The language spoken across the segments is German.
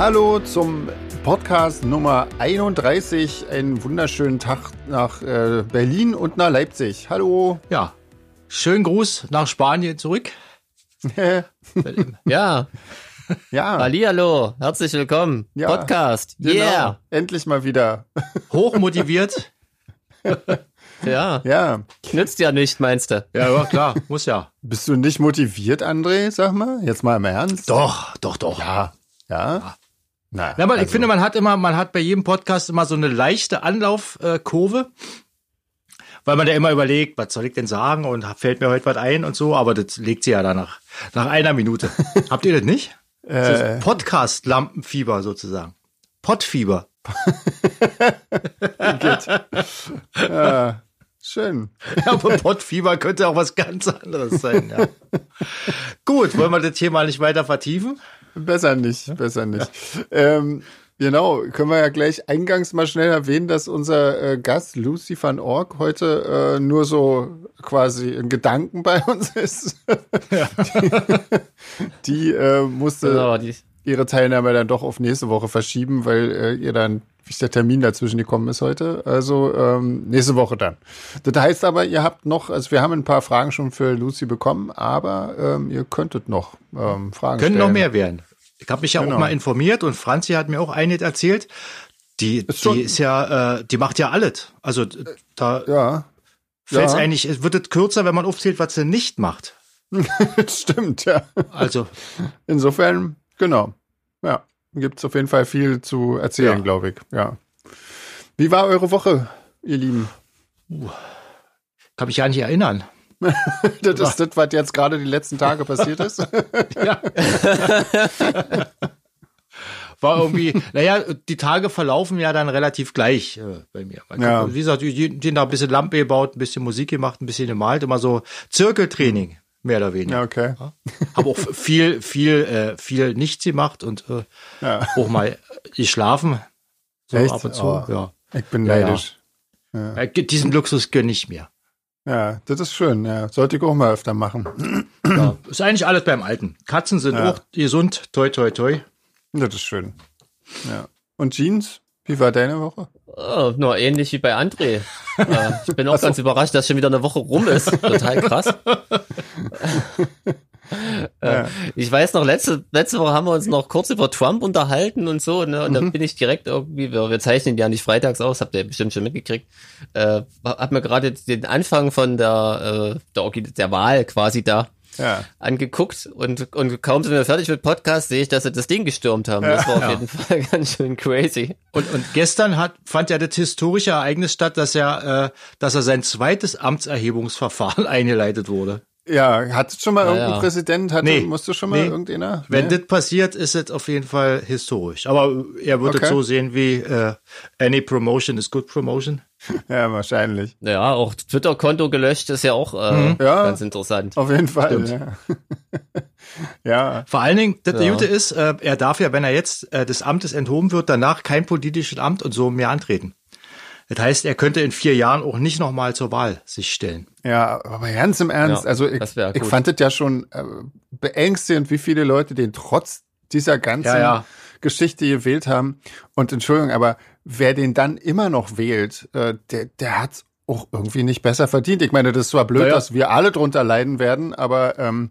Hallo zum Podcast Nummer 31. Einen wunderschönen Tag nach äh, Berlin und nach Leipzig. Hallo. Ja, schönen Gruß nach Spanien zurück. ja. Ja. Hallihallo, herzlich willkommen. Ja. Podcast. Genau. Yeah. Endlich mal wieder. Hochmotiviert. ja. Ja. Nützt ja nicht, meinst du? Ja, ja, klar, muss ja. Bist du nicht motiviert, André? Sag mal, jetzt mal im Ernst. Doch, doch, doch. Ja. Ja. Na, ja, also. ich finde, man hat immer, man hat bei jedem Podcast immer so eine leichte Anlaufkurve. weil man ja immer überlegt, was soll ich denn sagen und fällt mir heute was ein und so, aber das legt sie ja danach nach einer Minute. Habt ihr das nicht? Äh, Podcast-Lampenfieber sozusagen. Pottfieber. ja, schön. Ja, aber Pottfieber könnte auch was ganz anderes sein. Ja. Gut, wollen wir das Thema nicht weiter vertiefen? Besser nicht, besser nicht. Ja. Ähm, Genau, können wir ja gleich eingangs mal schnell erwähnen, dass unser äh, Gast Lucy van Ork heute äh, nur so quasi in Gedanken bei uns ist. Ja. die, die äh, musste genau, die. Ihre Teilnahme dann doch auf nächste Woche verschieben, weil äh, ihr dann wie der Termin dazwischen gekommen ist heute. Also ähm, nächste Woche dann. Das heißt aber, ihr habt noch, also wir haben ein paar Fragen schon für Lucy bekommen, aber ähm, ihr könntet noch ähm, Fragen Können stellen. noch mehr werden. Ich habe mich ja genau. auch mal informiert und Franzi hat mir auch eine erzählt. Die, ist die ist ja, äh, die macht ja alles. Also da ja. fällt ja. eigentlich, es wird es kürzer, wenn man aufzählt, was sie nicht macht. Stimmt, ja. Also. Insofern, genau. Ja. Gibt es auf jeden Fall viel zu erzählen, ja. glaube ich. Ja. Wie war eure Woche, ihr Lieben? Uh, kann mich ja nicht erinnern. das ist das, was jetzt gerade die letzten Tage passiert ist. ja. War irgendwie, naja, die Tage verlaufen ja dann relativ gleich äh, bei mir. Ja. Wie gesagt, die, die da ein bisschen Lampe gebaut, ein bisschen Musik gemacht, ein bisschen gemalt, immer so Zirkeltraining, mehr oder weniger. Ja, okay. Ja. Habe auch viel, viel, äh, viel nichts gemacht und äh, ja. auch mal geschlafen. So Echt? ab und zu. Oh, ja. Ich bin neidisch. Ja, ja. Diesen Luxus gönne ich mir. Ja, das ist schön. Ja, sollte ich auch mal öfter machen. Ja, ist eigentlich alles beim Alten. Katzen sind ja. auch gesund. Toi, toi, toi. Das ist schön. Ja. Und Jeans? Wie war deine Woche? Oh, nur ähnlich wie bei André. äh, ich bin auch so. ganz überrascht, dass schon wieder eine Woche rum ist. Total krass. Äh, ich weiß noch, letzte, letzte Woche haben wir uns noch kurz über Trump unterhalten und so, ne? Und mhm. dann bin ich direkt irgendwie, wir, wir zeichnen ja nicht freitags aus, habt ihr bestimmt schon mitgekriegt, äh, hab mir gerade den Anfang von der, äh, der, der Wahl quasi da ja. angeguckt und, und kaum sind wir fertig mit Podcast, sehe ich, dass sie das Ding gestürmt haben. Ja. Das war auf ja. jeden Fall ganz schön crazy. Und, und gestern hat, fand ja das historische Ereignis statt, dass er, äh, dass er sein zweites Amtserhebungsverfahren eingeleitet wurde. Ja, hat schon mal ja, irgendein ja. Präsident, hatte, nee, musste schon mal nee. irgendeiner? Wenn nee. das passiert, ist es auf jeden Fall historisch. Aber er würde okay. es so sehen wie äh, any promotion is good promotion. Ja, wahrscheinlich. Ja, auch Twitter-Konto gelöscht ist ja auch äh, mhm. ja, ganz interessant. Auf jeden Fall. Ja. ja. Vor allen Dingen, das ja. Gute ist, äh, er darf ja, wenn er jetzt äh, des Amtes enthoben wird, danach kein politisches Amt und so mehr antreten. Das heißt, er könnte in vier Jahren auch nicht nochmal zur Wahl sich stellen. Ja, aber ganz im Ernst, ja, also ich, ich fand es ja schon äh, beängstigend, wie viele Leute den trotz dieser ganzen ja, ja. Geschichte gewählt haben. Und Entschuldigung, aber wer den dann immer noch wählt, äh, der, der hat's auch irgendwie nicht besser verdient. Ich meine, das ist zwar blöd, ja. dass wir alle drunter leiden werden, aber ähm,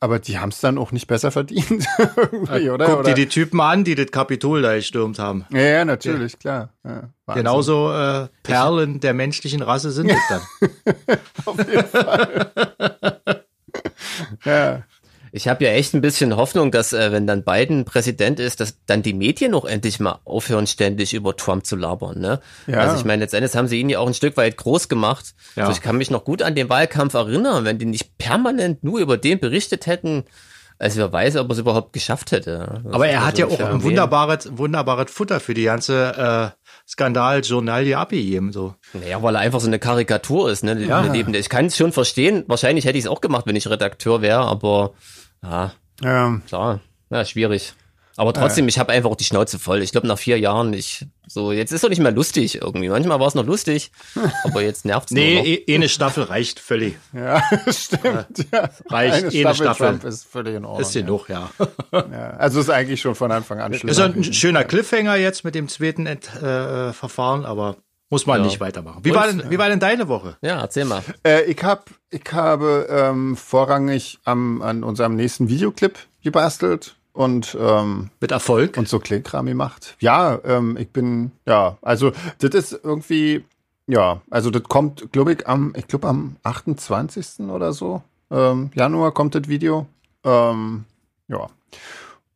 aber die haben es dann auch nicht besser verdient, irgendwie, oder? Guck dir die Typen an, die das Kapitol da gestürmt haben. Ja, ja natürlich, ja. klar. Ja, Genauso äh, Perlen der menschlichen Rasse sind es dann. Auf jeden Fall. ja. Ich habe ja echt ein bisschen Hoffnung, dass äh, wenn dann Biden Präsident ist, dass dann die Medien auch endlich mal aufhören, ständig über Trump zu labern. Ne? Ja. Also ich meine, letztendlich haben sie ihn ja auch ein Stück weit groß gemacht. Ja. Also ich kann mich noch gut an den Wahlkampf erinnern, wenn die nicht permanent nur über den berichtet hätten. Also wer weiß, ob er es überhaupt geschafft hätte. Das Aber er hat ja auch ein wunderbares, wunderbares Futter für die ganze äh, Skandal-Journalie abgegeben. So. Naja, weil er einfach so eine Karikatur ist. Ne? Ja. Ich kann es schon verstehen. Wahrscheinlich hätte ich es auch gemacht, wenn ich Redakteur wäre, aber ja, ja. klar, ja, schwierig. Aber trotzdem, ich habe einfach auch die Schnauze voll. Ich glaube, nach vier Jahren, ich so, jetzt ist doch nicht mehr lustig irgendwie. Manchmal war es noch lustig, aber jetzt nervt's Nee, nur noch. eh, eh eine Staffel reicht völlig. Ja, stimmt. Ja. Reicht eh eine Staffel. Trump ist völlig in Ordnung. Ist genug, ja. ja. Also ist eigentlich schon von Anfang an schlimm. Ist ein schöner Cliffhanger jetzt mit dem zweiten Ent- äh, Verfahren, aber muss man Ja. nicht weitermachen. Wie Und- war, denn, wie war denn deine Woche? Ja, erzähl mal. Äh, ich, hab, ich habe ähm, vorrangig am, an unserem nächsten Videoclip gebastelt und, ähm, Mit Erfolg? und so Kleinkram gemacht. Ja, ähm, ich bin, ja, also das ist irgendwie, ja, also das kommt, glaube ich, am, ich glaube am 28. oder so, ähm, Januar kommt das Video. Ähm, ja.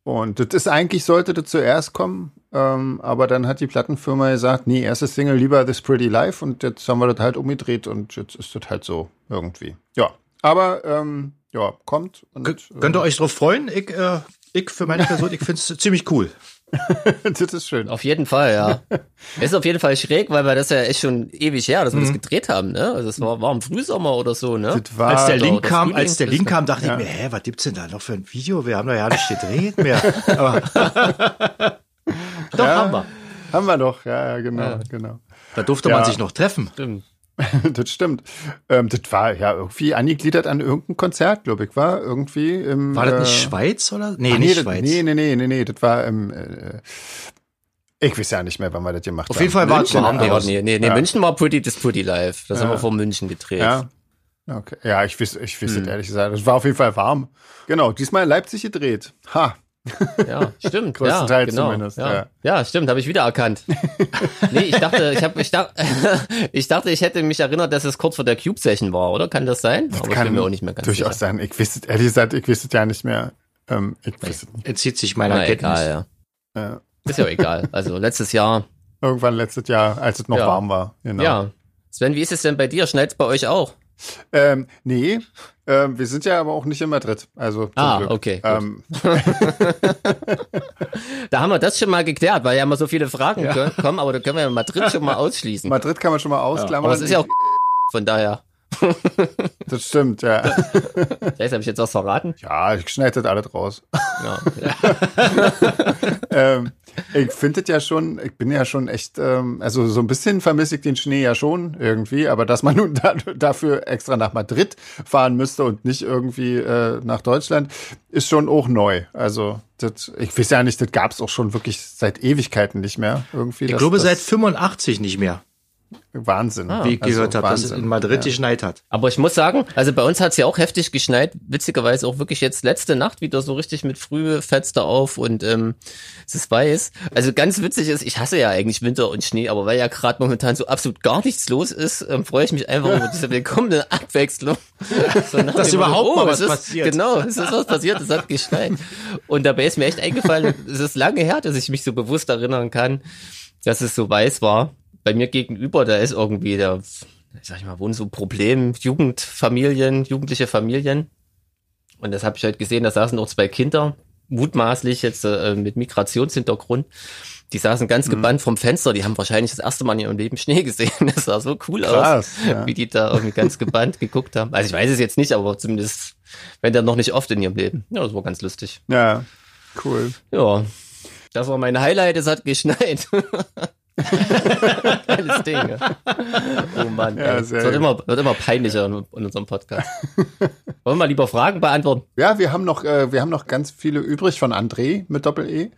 Und das ist eigentlich, sollte das zuerst kommen, ähm, aber dann hat die Plattenfirma gesagt, nee, erste Single lieber This Pretty Life und jetzt haben wir das halt umgedreht und jetzt ist das halt so irgendwie. Ja, aber ähm, ja, kommt. Und, Könnt ihr euch drauf freuen? Ich, äh, ich für meine Person, ich finde es ziemlich cool. das ist schön. Auf jeden Fall, ja. Es ist auf jeden Fall schräg, weil wir das ja echt schon ewig her, dass wir Mhm. das gedreht haben, ne? Also es war, war im Frühsommer oder so, ne? Das war, Als der Link kam, Frühling, als der Link kam, dachte ja. ich mir, hä, was gibt's denn da noch für ein Video? Wir haben da ja nicht gedreht mehr. Doch, haben wir. haben wir doch, ja, ja, genau, Ja. genau. da durfte Ja. man sich noch treffen. Stimmt. das stimmt. Ähm, das war ja irgendwie angegliedert an irgendein Konzert, glaube ich, war irgendwie im. War das nicht äh, Schweiz oder? Nee, ach, nicht das, Schweiz. Nee, nee, nee, nee, nee, das war im. Äh, ich weiß ja nicht mehr, wann wir das gemacht Auf haben. jeden Fall war es München, warm Nee, nee, nee, nee Ja. München war Pretty This Pretty Live. Das haben Ja. wir vor München gedreht. Ja. Okay. Ja, ich weiß, ich weiß Hm. ehrlich gesagt. Es war auf jeden Fall warm. Genau, diesmal in Leipzig gedreht. Ha. Ja, stimmt. Größtenteils ja, genau. zumindest, Ja, ja. ja stimmt, habe ich wieder erkannt. nee, ich dachte, ich habe ich dachte, ich dachte, ich hätte mich erinnert, dass es kurz vor der Cube Session war, oder? Kann das sein? Aber ich bin mir auch nicht mehr ganz durchaus sicher. sein. Ich es, ehrlich gesagt, ich es ja nicht mehr. Ähm, ich es nicht. Entzieht sich meiner Na, Kenntnis. egal, ja. Ja. Ist ja auch egal. Also letztes Jahr, Irgendwann letztes Jahr, als es noch Ja. warm war. Genau. ja. Sven, wie ist es denn bei dir? Schneit's bei euch auch? Ähm, nee, ähm, wir sind ja aber auch nicht in Madrid. Also Ah, Glück. okay. Ähm, Da haben wir das schon mal geklärt, weil ja immer so viele Fragen ko- kommen, aber da können wir ja Madrid schon mal ausschließen. Madrid kann man schon mal ausklammern. aber es ist ja auch von daher. Das stimmt, ja. Das habe ich jetzt was verraten. Ja, ich schneide das alles raus. Ja. ähm, ich finde ja schon, ich bin ja schon echt, ähm, also so ein bisschen vermisse ich den Schnee ja schon irgendwie, aber dass man nun da, dafür extra nach Madrid fahren müsste und nicht irgendwie äh, nach Deutschland, ist schon auch neu. Also das, ich weiß ja nicht, das gab es auch schon wirklich seit Ewigkeiten nicht mehr irgendwie. Ich das- glaube seit 85 nicht mehr, Wahnsinn. wie ich Also gehört habe, dass es in Madrid Ja. geschneit hat. Aber ich muss sagen, also bei uns hat's ja auch heftig geschneit. Witzigerweise auch wirklich jetzt letzte Nacht wieder so richtig mit frühe Fenster auf und ähm, es ist weiß. Also ganz witzig ist, ich hasse ja eigentlich Winter und Schnee, aber weil ja gerade momentan so absolut gar nichts los ist, ähm, freue ich mich einfach über diese willkommene Abwechslung. So Dass überhaupt mal oh, was es ist, passiert. Genau, es ist was passiert, es hat geschneit. Und dabei ist mir echt eingefallen, es ist lange her, dass ich mich so bewusst erinnern kann, dass es so weiß war. Bei mir gegenüber, da ist irgendwie der, sag ich mal, wohnen so Problem, Jugendfamilien, jugendliche Familien. Und das habe ich heute gesehen, da saßen noch zwei Kinder, mutmaßlich jetzt äh, mit Migrationshintergrund. Die saßen ganz gebannt vom Fenster, die haben wahrscheinlich das erste Mal in ihrem Leben Schnee gesehen. Das sah so cool Krass, aus, ja. wie die da irgendwie ganz gebannt geguckt haben. Also ich weiß es jetzt nicht, aber zumindest, wenn dann noch nicht oft in ihrem Leben. Ja, das war ganz lustig. Ja, cool. Ja, das war mein Highlight, es hat geschneit. Geiles Ding. Ja. Oh Mann, Ja, es wird immer, wird immer peinlicher in, in unserem Podcast. Wollen wir mal lieber Fragen beantworten? Ja, wir haben noch, äh, wir haben noch ganz viele übrig von André mit Doppel-E.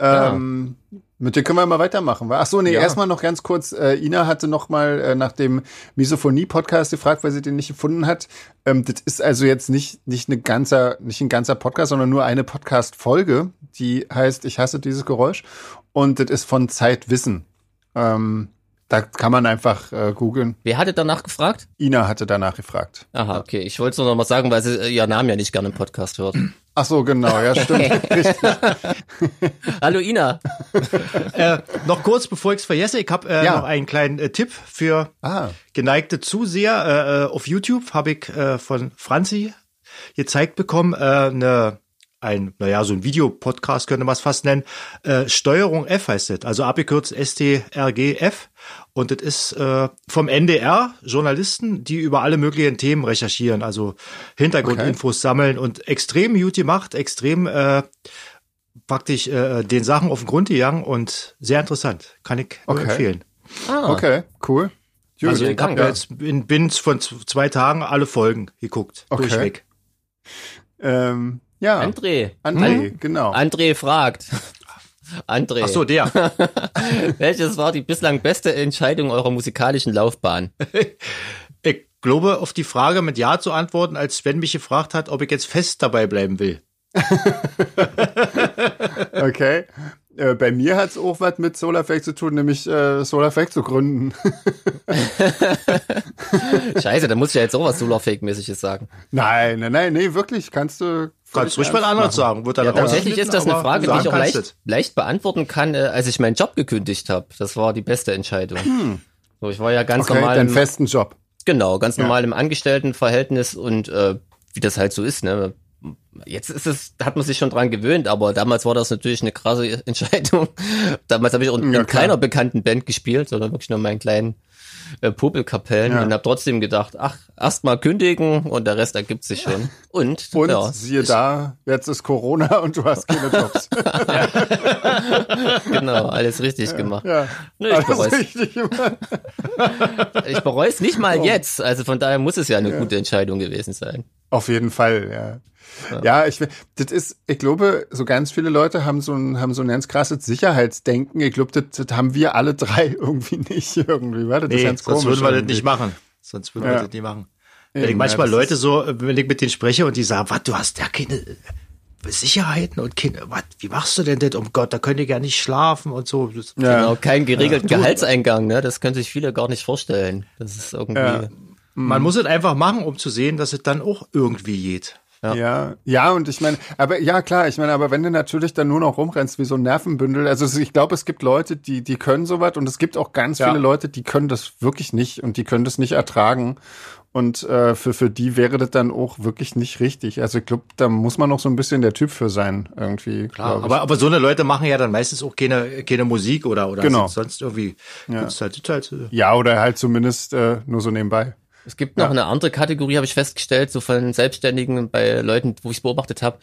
Ähm, Mit denen können wir mal weitermachen. Ach so, nee, Ja. erstmal noch ganz kurz. Äh, Ina hatte noch mal äh, nach dem Misophonie-Podcast gefragt, weil sie den nicht gefunden hat. Ähm, das ist also jetzt nicht nicht eine ganzer nicht ein ganzer Podcast, sondern nur eine Podcast-Folge, die heißt "Ich hasse dieses Geräusch" und das ist von Zeitwissen. Ähm, da kann man einfach äh, googeln. Wer hatte danach gefragt? Ina hatte danach gefragt. Aha, okay. Ich wollte es nur noch mal sagen, weil sie äh, ihren Namen ja nicht gerne im Podcast hört. Ach so, genau, ja, stimmt. Hallo Ina. Äh, noch kurz, bevor ich es vergesse, ich habe äh, Ja. noch einen kleinen äh, Tipp für Ah, geneigte Zuseher. Äh, äh, auf YouTube habe ich äh, von Franzi gezeigt bekommen, äh, eine ein, naja, so ein Videopodcast könnte man es fast nennen. Äh, Steuerung F heißt das, also abgekürzt STRGF. Und das ist äh, vom NDR Journalisten, die über alle möglichen Themen recherchieren, also Hintergrundinfos sammeln und extrem gut gemacht, extrem äh, praktisch äh, den Sachen auf den Grund gegangen und sehr interessant. Kann ich nur Okay. empfehlen. Ah, Okay, cool. Gut. Also ich habe ja. jetzt in binnen von zwei Tagen alle Folgen geguckt. Okay. Durchweg. ähm, ja, André. André, genau. André fragt. André, Ach so, der. welches war die bislang beste Entscheidung eurer musikalischen Laufbahn? ich glaube, auf die Frage mit Ja zu antworten, als Sven mich gefragt hat, ob ich jetzt fest dabei bleiben will. Okay. Äh, bei mir hat's auch was mit SolarFake zu tun, nämlich äh, SolarFake zu gründen. Scheiße, da muss ich ja jetzt auch was Solarfake-mäßiges sagen. nein, nein, nein, nee, wirklich, kannst du. Kannst ruhig mal ernst anderes machen. sagen. Wird dann Ja, tatsächlich ist das eine Frage, die ich auch leicht, leicht beantworten kann, äh, als ich meinen Job gekündigt habe. Das war die beste Entscheidung. So, ich war ja ganz Okay, normal deinen im, festen Job. genau, ganz Ja. normal im Angestelltenverhältnis und äh, wie das halt so ist, ne? Jetzt ist es, hat man sich schon dran gewöhnt, aber damals war das natürlich eine krasse Entscheidung. Damals habe ich auch in Ja, keiner bekannten Band gespielt, sondern wirklich nur in meinen kleinen äh, Popelkapellen Ja. und habe trotzdem gedacht, ach, erst mal kündigen und der Rest ergibt sich schon. Und, Und ja, siehe da, jetzt ist Corona und du hast keine Jobs. genau, alles richtig gemacht. ja. Nö, ich bereue richtig gemacht. Ich bereue es nicht Oh. mal jetzt. Also von daher muss es ja eine gute Entscheidung gewesen sein. Auf jeden Fall, ja. Ja, ich, das ist, ich glaube, so ganz viele Leute haben so ein, haben so ein ganz krasses Sicherheitsdenken. Ich glaube, das, das haben wir alle drei irgendwie nicht irgendwie. Warte, das Nee, ist ganz sonst komisch. würden wir das irgendwie. nicht machen. Sonst würden Ja. wir das nicht machen. Wenn Eben, ich manchmal ja, das Leute so, wenn ich mit denen spreche und die sagen, was, du hast ja keine äh, Sicherheiten und keine, was, wie machst du denn das? Um Gott, da könnt ihr ja nicht schlafen und so. Das, Ja. Genau, kein geregelten Gehaltseingang, ne? Das können sich viele gar nicht vorstellen. Das ist irgendwie. Ja. Man muss es einfach machen, um zu sehen, dass es dann auch irgendwie geht. Ja, ja, und ich meine, aber ja klar, ich meine, aber wenn du natürlich dann nur noch rumrennst wie so ein Nervenbündel, also ich glaube, es gibt Leute, die die können sowas und es gibt auch ganz Ja. viele Leute, die können das wirklich nicht und die können das nicht ertragen und äh, für für die wäre das dann auch wirklich nicht richtig. Also ich glaube, da muss man noch so ein bisschen der Typ für sein irgendwie. Klar, aber, aber so eine Leute machen ja dann meistens auch keine, keine Musik oder, oder Genau. sonst irgendwie. Ja. Halt, halt, äh, ja, oder halt zumindest äh, nur so nebenbei. Es gibt noch eine andere Kategorie, habe ich festgestellt, so von Selbstständigen bei Leuten, wo ich es beobachtet habe,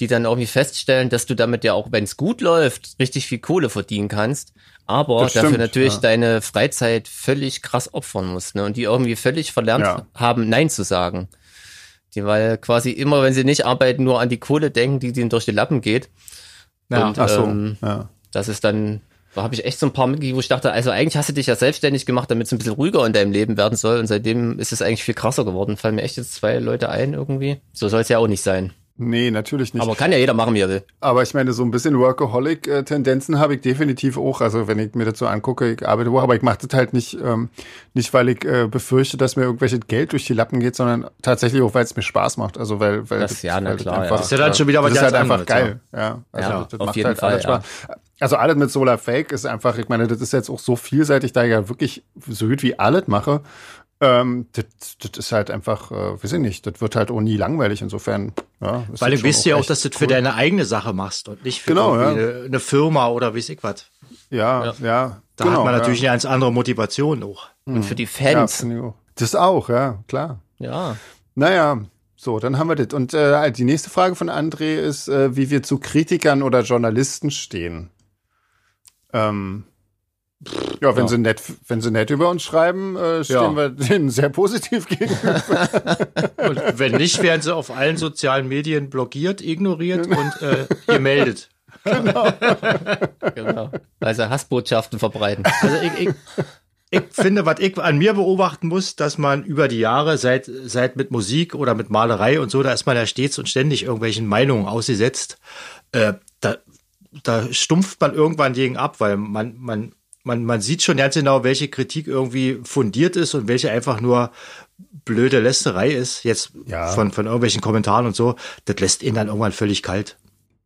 die dann irgendwie feststellen, dass du damit ja auch, wenn es gut läuft, richtig viel Kohle verdienen kannst, aber Das dafür stimmt, natürlich ja. deine Freizeit völlig krass opfern musst, ne? Und die irgendwie völlig verlernt Ja. haben, Nein zu sagen. Die, weil quasi immer, wenn sie nicht arbeiten, nur an die Kohle denken, die denen durch die Lappen geht. Ja. Und Ach so, ähm, ja. das ist dann, da habe ich echt so ein paar mitgekriegt, wo ich dachte, also eigentlich hast du dich ja selbstständig gemacht, damit es ein bisschen ruhiger in deinem Leben werden soll. Und seitdem ist es eigentlich viel krasser geworden. Fallen mir echt jetzt zwei Leute ein irgendwie. So soll es ja auch nicht sein. Nee, natürlich nicht. Aber kann ja jeder machen, wie er will. Aber ich meine, so ein bisschen Workaholic-Tendenzen habe ich definitiv auch. Also wenn ich mir das so angucke, ich arbeite auch, aber ich mache das halt nicht, ähm, nicht weil ich äh, befürchte, dass mir irgendwelches Geld durch die Lappen geht, sondern tatsächlich auch, weil es mir Spaß macht. Also weil, weil Das- ja, na weil klar, ja. einfach, Das ist ja dann schon wieder was das ist halt einfach anderes, geil. Ja, also Ja, das auf macht jeden halt Fall, alles ja. Also alles mit Solar Fake ist einfach, ich meine, das ist jetzt auch so vielseitig, da ich ja wirklich so gut wie alles mache. Ähm, das, das ist halt einfach, äh, weiß ich nicht, das wird halt auch nie langweilig. Insofern, ja. ist weil das du weißt ja auch, dass du das für cool. deine eigene Sache machst und nicht für Genau, irgendwie eine, eine Firma oder weiß ich was. Ja, ja. Da genau, hat man ja. natürlich eine ganz andere Motivation auch. Und für die Ja, Fans. auch. Das auch, ja, klar. Ja. Naja, so, dann haben wir das. Und äh, die nächste Frage von André ist, äh, wie wir zu Kritikern oder Journalisten stehen. Ähm, ja, wenn Ja. sie nett, wenn sie nett über uns schreiben, äh, stehen Ja. wir denen sehr positiv gegenüber. Und wenn nicht, werden sie auf allen sozialen Medien blockiert, ignoriert und äh, gemeldet. Genau. Also Hassbotschaften verbreiten. Also ich, ich, ich finde, was ich an mir beobachten muss, dass man über die Jahre, seit, seit mit Musik oder mit Malerei und so, da ist man ja stets und ständig irgendwelchen Meinungen ausgesetzt. Äh, da, da stumpft man irgendwann gegen ab, weil man, man, man, man sieht schon ganz genau, welche Kritik irgendwie fundiert ist und welche einfach nur blöde Lästerei ist, jetzt Ja. von, von irgendwelchen Kommentaren und so. Das lässt ihn dann irgendwann völlig kalt.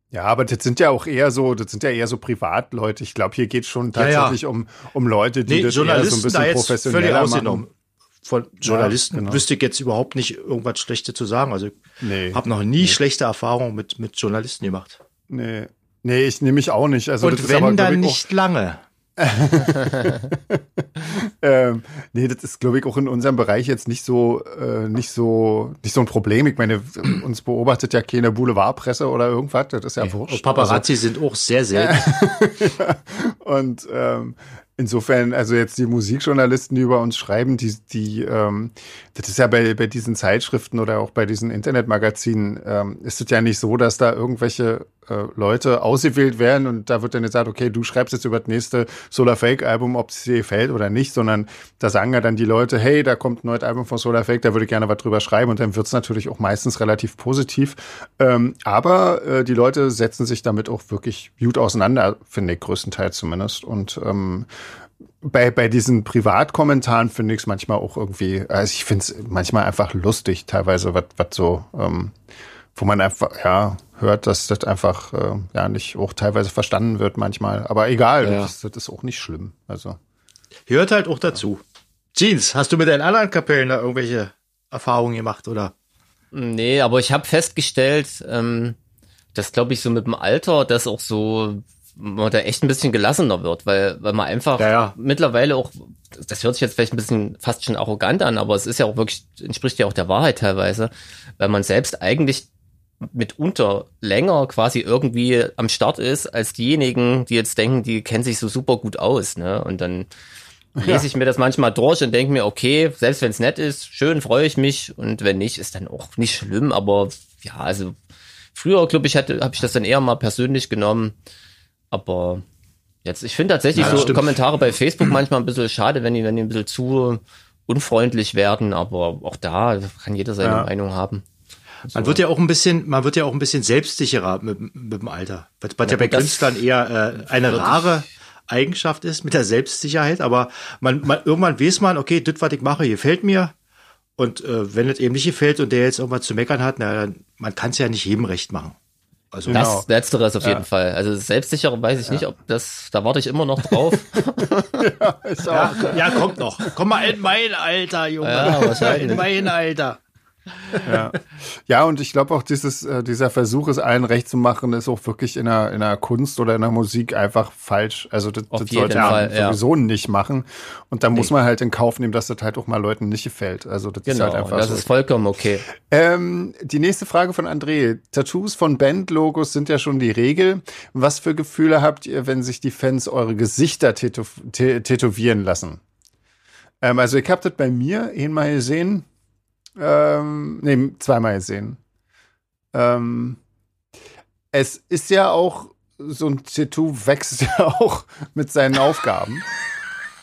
Ja, aber das sind ja auch eher so, das sind ja eher so Privatleute. Ich glaube, hier geht schon Ja, ja. tatsächlich um, um Leute, die Nee, das eher so ein Journalisten bisschen da jetzt völlig professioneller ausgenommen. machen. Von Journalisten genau. wüsste ich jetzt überhaupt nicht irgendwas Schlechtes zu sagen. Also ich Nee. habe noch nie schlechte Erfahrungen mit, mit Journalisten gemacht. Nee. Nee, ich nehme mich auch nicht. Also Und aber, wenn glaub dann ich, nicht lange. ähm, nee, das ist, glaube ich, auch in unserem Bereich jetzt nicht so, äh, nicht so, nicht so ein Problem. Ich meine, uns beobachtet ja keine Boulevardpresse oder irgendwas, das ist ja nee, wurscht. Paparazzi also, sind auch sehr selten. und ähm, Insofern, also jetzt die Musikjournalisten, die über uns schreiben, die, die, ähm, das ist ja bei, bei diesen Zeitschriften oder auch bei diesen Internetmagazinen, ähm, ist es ja nicht so, dass da irgendwelche äh, Leute ausgewählt werden und da wird dann gesagt, okay, du schreibst jetzt über das nächste Solar Fake Album, ob es dir gefällt oder nicht, sondern da sagen ja dann die Leute, hey, da kommt ein neues Album von Solar Fake, da würde ich gerne was drüber schreiben und dann wird es natürlich auch meistens relativ positiv. Ähm, aber äh, die Leute setzen sich damit auch wirklich gut auseinander, finde ich, größtenteils zumindest. Und ähm, bei, bei diesen Privatkommentaren finde ich es manchmal auch irgendwie, also ich finde es manchmal einfach lustig, teilweise, was so, ähm, wo man einfach, ja, hört, dass das einfach äh, ja nicht auch teilweise verstanden wird manchmal. Aber egal, ja. das, das, ist auch nicht schlimm. Also. Hört halt auch dazu. Jeans, hast du mit deinen anderen Kapellen da irgendwelche Erfahrungen gemacht, oder? Nee, aber ich habe festgestellt, ähm, dass glaube ich so mit dem Alter, dass auch so man da echt ein bisschen gelassener wird, weil, weil man einfach ja, ja. mittlerweile auch, das hört sich jetzt vielleicht ein bisschen fast schon arrogant an, aber es ist ja auch wirklich, entspricht ja auch der Wahrheit teilweise, weil man selbst eigentlich mitunter länger quasi irgendwie am Start ist, als diejenigen, die jetzt denken, die kennen sich so super gut aus, ne? Und dann lese ja. ich mir das manchmal durch und denke mir, okay, selbst wenn es nett ist, schön, freue ich mich. Und wenn nicht, ist dann auch nicht schlimm. Aber ja, also früher, glaube ich, hatte, habe ich das dann eher mal persönlich genommen. Aber jetzt, ich finde tatsächlich ja, so stimmt. Kommentare bei Facebook manchmal ein bisschen schade, wenn die, wenn die ein bisschen zu unfreundlich werden. Aber auch da kann jeder seine ja. Meinung haben. So. Man wird ja auch ein bisschen, man wird ja auch ein bisschen selbstsicherer mit, mit dem Alter. Was, was ja, ja bei Künstlern eher äh, eine rare Eigenschaft ist mit der Selbstsicherheit, aber man, man irgendwann weiß man, okay, das, was ich mache, gefällt mir. Und äh, wenn es eben nicht gefällt und der jetzt irgendwas zu meckern hat, na, dann, man kann es ja nicht jedem recht machen. Also das genau. Letzteres auf ja. jeden Fall. Also selbstsicher weiß ich ja. nicht, ob das, da warte ich immer noch drauf. ja, ja, ja, kommt noch. Komm mal in mein Alter, Junge. Ja, wahrscheinlich. In mein Alter. Ja, ja und ich glaube auch, dieses, äh, dieser Versuch, es allen recht zu machen, ist auch wirklich in der, in der Kunst oder in der Musik einfach falsch. Also das, das sollte man sowieso ja. nicht machen. Und da nee. muss man halt in Kauf nehmen, dass das halt auch mal Leuten nicht gefällt. Also das genau, ist halt einfach das so. ist vollkommen okay. Ähm, die nächste Frage von André. Tattoos von Bandlogos sind ja schon die Regel. Was für Gefühle habt ihr, wenn sich die Fans eure Gesichter tätow tätowieren lassen? Ähm, also ich habt das bei mir einmal gesehen ähm, nee, zweimal gesehen. Ähm, es ist ja auch, so ein Tattoo wächst ja auch mit seinen Aufgaben.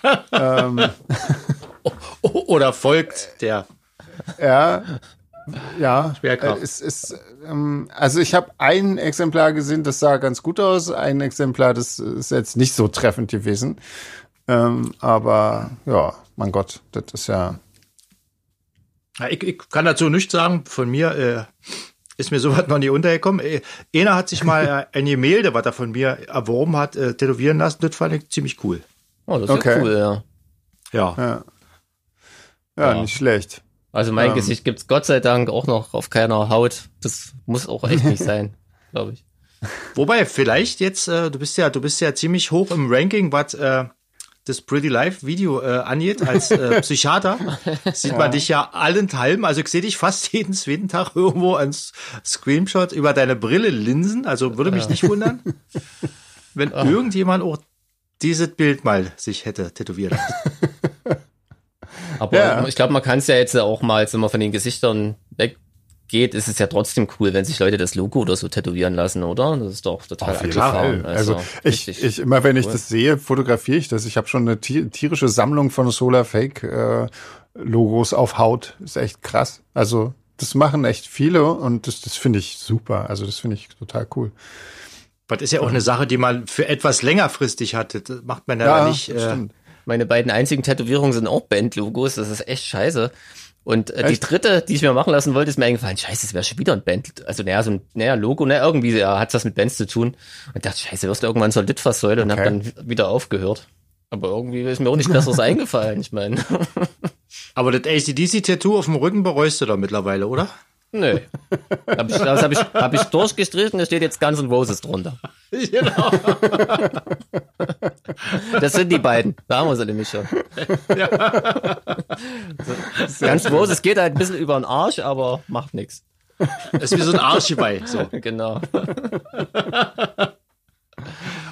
ähm, Oder folgt der. Ja, ja. Schwerkraft. Es ist, ähm, also ich habe ein Exemplar gesehen, das sah ganz gut aus. Ein Exemplar, das ist jetzt nicht so treffend gewesen. Ähm, aber ja, mein Gott, das ist ja ja, ich, ich kann dazu nichts sagen. Von mir äh, ist mir sowas noch nie untergekommen. Äh, einer hat sich mal ein Gemälde, was er von mir erworben hat, äh, tätowieren lassen. Das fand ich ziemlich cool. Oh, das ist okay. ja cool, ja. Ja. Ja, ja, ja. nicht schlecht. Also mein ähm. Gesicht gibt's Gott sei Dank auch noch auf keiner Haut. Das muss auch echt nicht sein, glaube ich. Wobei, vielleicht jetzt, äh, du bist ja, du bist ja ziemlich hoch im Ranking, was äh, das Pretty Life Video äh, angeht, als äh, Psychiater, sieht man dich ja allenthalben. Also ich sehe dich fast jeden zweiten Tag irgendwo als Screenshot über deine Brille linsen. Also würde mich nicht wundern, wenn oh. irgendjemand auch dieses Bild mal sich hätte tätowiert. Aber ja. ich glaube, man kann es ja jetzt auch mal jetzt immer von den Gesichtern weg geht, ist es ja trotzdem cool, wenn sich Leute das Logo oder so tätowieren lassen, oder? Das ist doch total Auf abgefahren. Also, also ich, ich, immer wenn ich cool. das sehe, fotografiere ich das. Ich habe schon eine tierische Sammlung von Solar Fake äh, Logos auf Haut. Ist echt krass. Also das machen echt viele und das, das finde ich super. Also das finde ich total cool. Das ist ja auch eine Sache, die man für etwas längerfristig hat. Das macht man ja, ja nicht. Äh, meine beiden einzigen Tätowierungen sind auch Bandlogos. Das ist echt scheiße. Und äh, die dritte, die ich mir machen lassen wollte, ist mir eingefallen, scheiße, es wäre schon wieder ein Band, also naja, so ein naja, Logo, naja, irgendwie ja, hat das mit Bands zu tun. Und dachte, scheiße, wirst du irgendwann zur Litfaßsäule okay. und hab dann wieder aufgehört. Aber irgendwie ist mir auch nicht besseres eingefallen, ich meine. Aber das ACDC-Tattoo auf dem Rücken bereust du da mittlerweile, oder? Nö. Hab ich, das habe ich, hab ich durchgestrichen, da steht jetzt Guns N' Roses drunter. Genau. Das sind die beiden. Da haben wir sie nämlich schon. Ja. So, Guns N' Roses geht halt ein bisschen über den Arsch, aber macht nichts. Das ist wie so ein Archibald. So. Genau.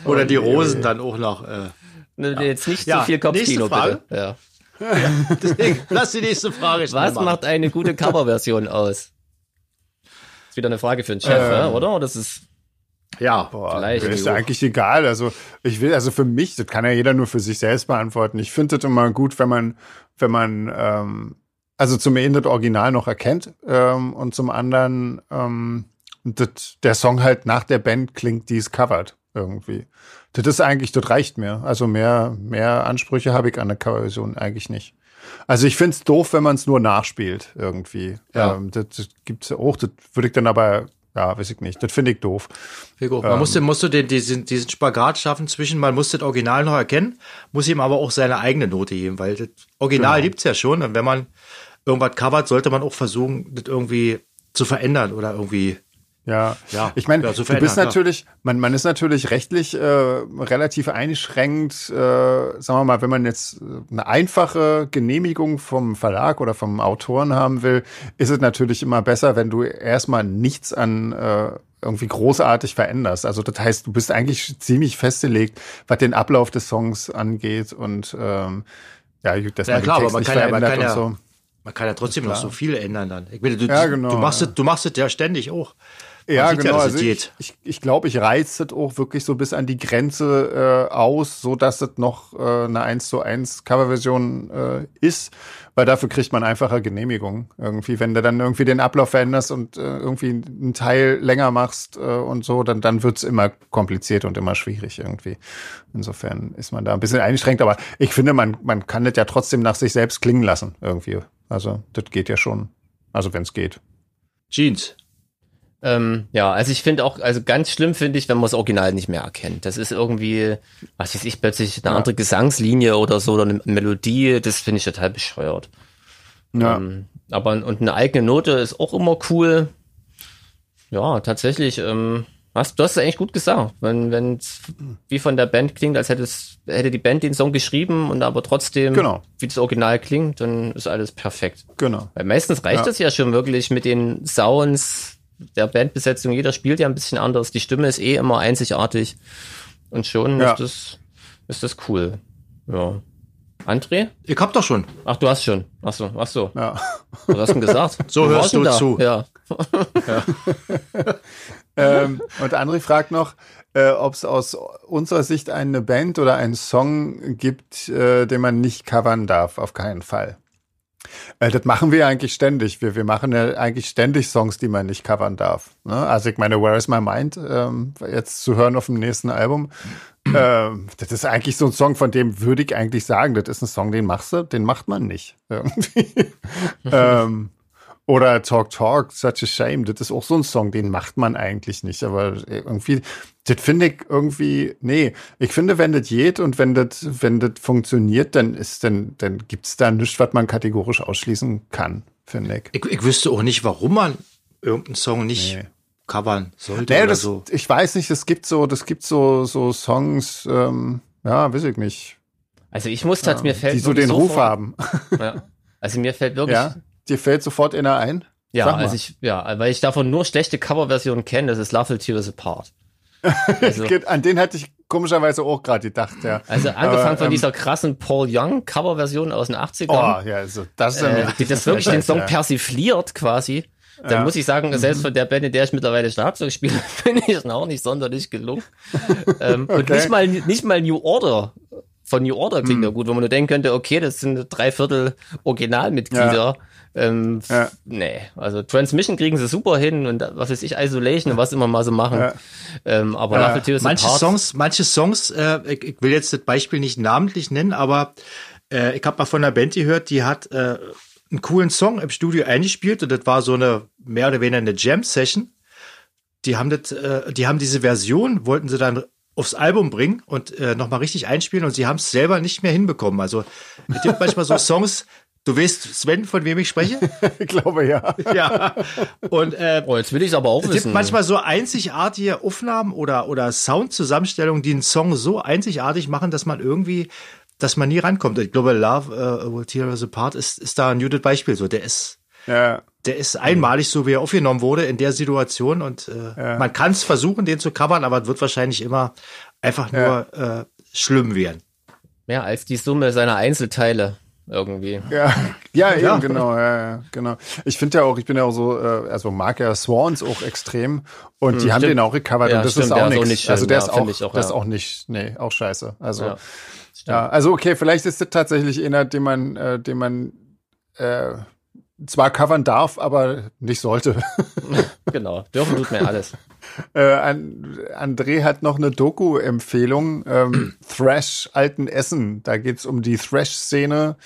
Oder die Rosen dann auch noch. Äh, ja. Jetzt nicht ja, zu viel Kopfkino, bitte. Ja. Ja, deswegen, lass die nächste Frage Was macht eine gute Coverversion aus? Wieder eine Frage für den Chef, ähm, oder? Das ist ja, Boah, vielleicht. Ist ja eigentlich egal. Also ich will, also für mich, das kann ja jeder nur für sich selbst beantworten. Ich finde das immer gut, wenn man, wenn man, ähm, also zum einen das Original noch erkennt ähm, und zum anderen ähm, das, der Song halt nach der Band klingt, die es covert irgendwie. Das ist eigentlich, das reicht mir. Also mehr, mehr Ansprüche habe ich an der Coverversion eigentlich nicht. Also ich finde es doof, wenn man es nur nachspielt irgendwie. Ja. Ähm, das, das gibt's auch, das würde ich dann aber, ja, weiß ich nicht. Das finde ich doof. Figo, man ähm, musste, musste den, diesen, diesen Spagat schaffen zwischen, man muss das Original noch erkennen, muss ihm aber auch seine eigene Note geben, weil das Original genau. gibt's ja schon. Und wenn man irgendwas covert, sollte man auch versuchen, das irgendwie zu verändern oder irgendwie ja, ja. Ich meine, du bist natürlich, man, man ist natürlich rechtlich äh, relativ eingeschränkt, äh, sagen wir mal, wenn man jetzt eine einfache Genehmigung vom Verlag oder vom Autoren haben will, ist es natürlich immer besser, wenn du erstmal nichts an äh, irgendwie großartig veränderst. Also das heißt, du bist eigentlich ziemlich festgelegt, was den Ablauf des Songs angeht und ähm, ja, dass ja, man klar, aber man kann ja, man kann ja, so. Man kann ja trotzdem noch so viel ändern dann. Ich meine, du, ja, genau, du machst es, du machst es ja ständig auch. Ja, genau. Ja, also ich, ich, ich glaube, ich reize es auch wirklich so bis an die Grenze äh, aus, so dass es noch äh, eine 1 zu 1 Coverversion äh, ist, weil dafür kriegt man einfacher Genehmigung irgendwie. Wenn du dann irgendwie den Ablauf veränderst und äh, irgendwie einen Teil länger machst äh, und so, dann, dann wird's immer kompliziert und immer schwierig irgendwie. Insofern ist man da ein bisschen eingeschränkt, aber ich finde, man, man kann das ja trotzdem nach sich selbst klingen lassen irgendwie. Also das geht ja schon. Also wenn es geht. Jeans. Ähm, ja, also ich finde auch, also ganz schlimm finde ich, wenn man das Original nicht mehr erkennt. Das ist irgendwie, was weiß ich, plötzlich eine ja. andere Gesangslinie oder so oder eine Melodie, das finde ich total bescheuert. Ja. Ähm, aber und eine eigene Note ist auch immer cool. Ja, tatsächlich, ähm, hast, du hast es eigentlich gut gesagt. Wenn, wenn wie von der Band klingt, als hätte es, hätte die Band den Song geschrieben und aber trotzdem, genau. wie das Original klingt, dann ist alles perfekt. Genau. Weil meistens reicht es ja. ja schon wirklich mit den Sounds, der Bandbesetzung, jeder spielt ja ein bisschen anders. Die Stimme ist eh immer einzigartig. Und schon ja. ist das, ist das cool. Ja. André? Ich hab doch schon. Ach, du hast schon. Ach so, ach so. Ja. Was hast du denn gesagt? So Wo hörst du da? zu. Ja. ja. ähm, und André fragt noch, äh, ob es aus unserer Sicht eine Band oder einen Song gibt, äh, den man nicht covern darf. Auf keinen Fall. Äh, das machen wir eigentlich ständig. Wir, wir machen ja eigentlich ständig Songs, die man nicht covern darf. Ne? Also ich meine, Where is My Mind, ähm, jetzt zu hören auf dem nächsten Album, ähm, das ist eigentlich so ein Song, von dem würde ich eigentlich sagen, das ist ein Song, den machst du, den macht man nicht. Irgendwie. ähm, oder Talk Talk, Such a Shame, das ist auch so ein Song, den macht man eigentlich nicht. Aber irgendwie, das finde ich irgendwie, nee, ich finde, wenn das geht und wenn das, wenn das funktioniert, dann ist, dann, dann gibt's da nichts, was man kategorisch ausschließen kann, finde ich. ich. Ich wüsste auch nicht, warum man irgendeinen Song nicht nee. covern sollte nee, oder das, so. Ich weiß nicht, es gibt so, das gibt so, so Songs, ähm, ja, weiß ich nicht. Also ich muss halt, ja, mir fällt die so den Ruf vor. haben. Ja. Also mir fällt wirklich ja? Dir fällt sofort einer ein? Ja, also ich, ja, weil ich davon nur schlechte Coverversionen kenne, das ist Love Will Tear Us Apart. Also, An den hatte ich komischerweise auch gerade gedacht, ja. Also angefangen Aber, von ähm, dieser krassen Paul Young Coverversion aus den 80ern. Oh, ja, also das, äh, die das wirklich den Song persifliert quasi. Dann ja. muss ich sagen, mhm. selbst von der Band, in der ich mittlerweile Schlagzeug spiele, finde ich auch nicht sonderlich gelungen. ähm, okay. Und nicht mal, nicht mal New Order von New Order klingt mhm. ja gut, wo man nur denken könnte, okay, das sind drei Viertel Originalmitglieder. Ja. Ähm, ja. Nee, also Transmission kriegen sie super hin und was weiß ich, Isolation und was immer mal so machen. Ja. Ähm, aber ja. Tears manche Songs, manche Songs, äh, ich, ich, will jetzt das Beispiel nicht namentlich nennen, aber äh, ich habe mal von einer Band gehört, die hat äh, einen coolen Song im Studio eingespielt und das war so eine mehr oder weniger eine Jam-Session. Die haben das, äh, die haben diese Version, wollten sie dann aufs Album bringen und äh, nochmal richtig einspielen und sie haben es selber nicht mehr hinbekommen. Also es gibt manchmal so Songs, Du weißt, Sven, von wem ich spreche? ich glaube ja. ja. Und äh, Oh, jetzt will ich es aber auch es gibt wissen. manchmal so einzigartige Aufnahmen oder, oder Soundzusammenstellungen, die einen Song so einzigartig machen, dass man irgendwie, dass man nie rankommt. Ich glaube, Love uh, Will Tear Us Apart ist, ist da ein gutes Beispiel. So, der ist, Ja. Der ist einmalig so, wie er aufgenommen wurde in der Situation und äh, man kann es versuchen, den zu covern, aber es wird wahrscheinlich immer einfach nur äh, schlimm werden. Mehr als die Summe seiner Einzelteile irgendwie. Ja, ja, eben, Ja. genau, ja, ja, genau. Ich finde ja auch, ich bin ja auch so, äh, also mag ja Swans auch extrem und die haben stimmt. den auch gecovert Ja, und das stimmt, ist auch ist auch nichts. nicht. Also der Ja, ist auch, ich auch, das ist ja. auch nicht, nee, auch scheiße. Also Ja, ja, also okay, vielleicht ist das tatsächlich einer, den man, äh, den man äh, zwar covern darf, aber nicht sollte. Genau. Dürfen tut mir alles. Äh, an, André hat noch eine Doku-Empfehlung, ähm, Thrash Alten Essen. Da geht's um die Thrash-Szene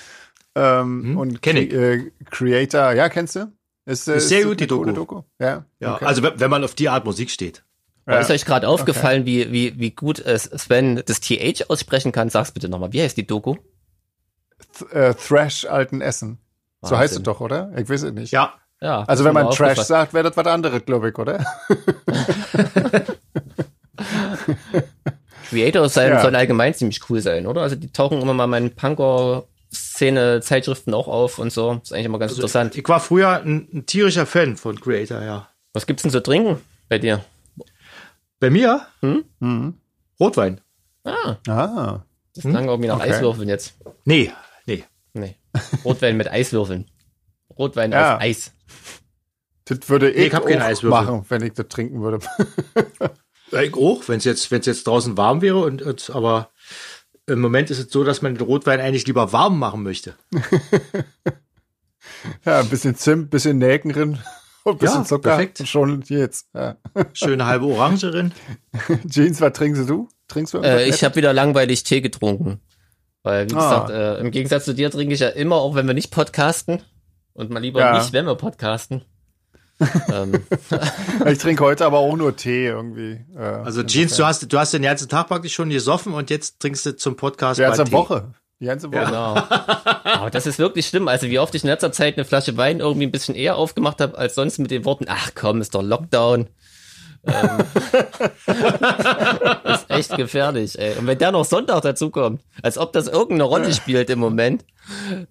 ähm, und kenn ich. Äh, Creator. Ja, kennst du? Ist, äh, Ist sehr das gut, die Doku. Doku. Ja, Ja, okay. also wenn man auf die Art Musik steht. Aber Ist euch gerade aufgefallen, wie, wie, wie gut es Sven das TH aussprechen kann? Sag's bitte nochmal. Wie heißt die Doku? Th äh, Thrash Alten Essen. So heißt es doch, oder? Ich weiß es nicht. Ja, Ja. Also wenn man Trash sagt, wäre das was anderes, glaube ich, oder? Creator sein, Ja. soll allgemein ziemlich cool sein, oder? Also die tauchen immer mal in meinen Punker-Szene-Zeitschriften auch auf und so. ist eigentlich immer ganz also interessant. ich war früher ein, ein tierischer Fan von Creator, ja. Was gibt's denn zu trinken bei dir? Bei mir Mhm. Rotwein. Ah, Ah. das klang irgendwie nach Okay. Eiswürfeln jetzt. Nee. Rotwein mit Eiswürfeln. Rotwein Ja. auf Eis. Das würde ich, ich hab keine Eiswürfel. machen, wenn ich das trinken würde. Ich auch, wenn es jetzt, wenn's jetzt draußen warm wäre und, und aber im Moment ist es so, dass man den Rotwein eigentlich lieber warm machen möchte. ja, ein bisschen Zimt, bisschen Nelken drin und ein bisschen Ja, Zucker. perfekt. Und schon jetzt. Ja. Schöne halbe Orange drin. Jeans, was trinkst du? Trinkst du Äh, ich habe wieder langweilig Tee getrunken. Weil, wie Ah. gesagt, äh, im Gegensatz zu dir trinke ich ja immer, auch wenn wir nicht podcasten. Und mal lieber Ja. nicht, wenn wir podcasten. ähm, Ich trinke heute aber auch nur Tee irgendwie. Äh, Also Jeans, du hast, du hast den ganzen Tag praktisch schon gesoffen und jetzt trinkst du zum Podcast die ganze. Woche. Die ganze Woche. genau. Aber das ist wirklich schlimm. Also wie oft ich in letzter Zeit eine Flasche Wein irgendwie ein bisschen eher aufgemacht habe, als sonst mit den Worten, ach komm, ist doch Lockdown. Ähm, ist echt gefährlich, ey. Und wenn der noch Sonntag dazukommt, als ob das irgendeine Rolle spielt im Moment.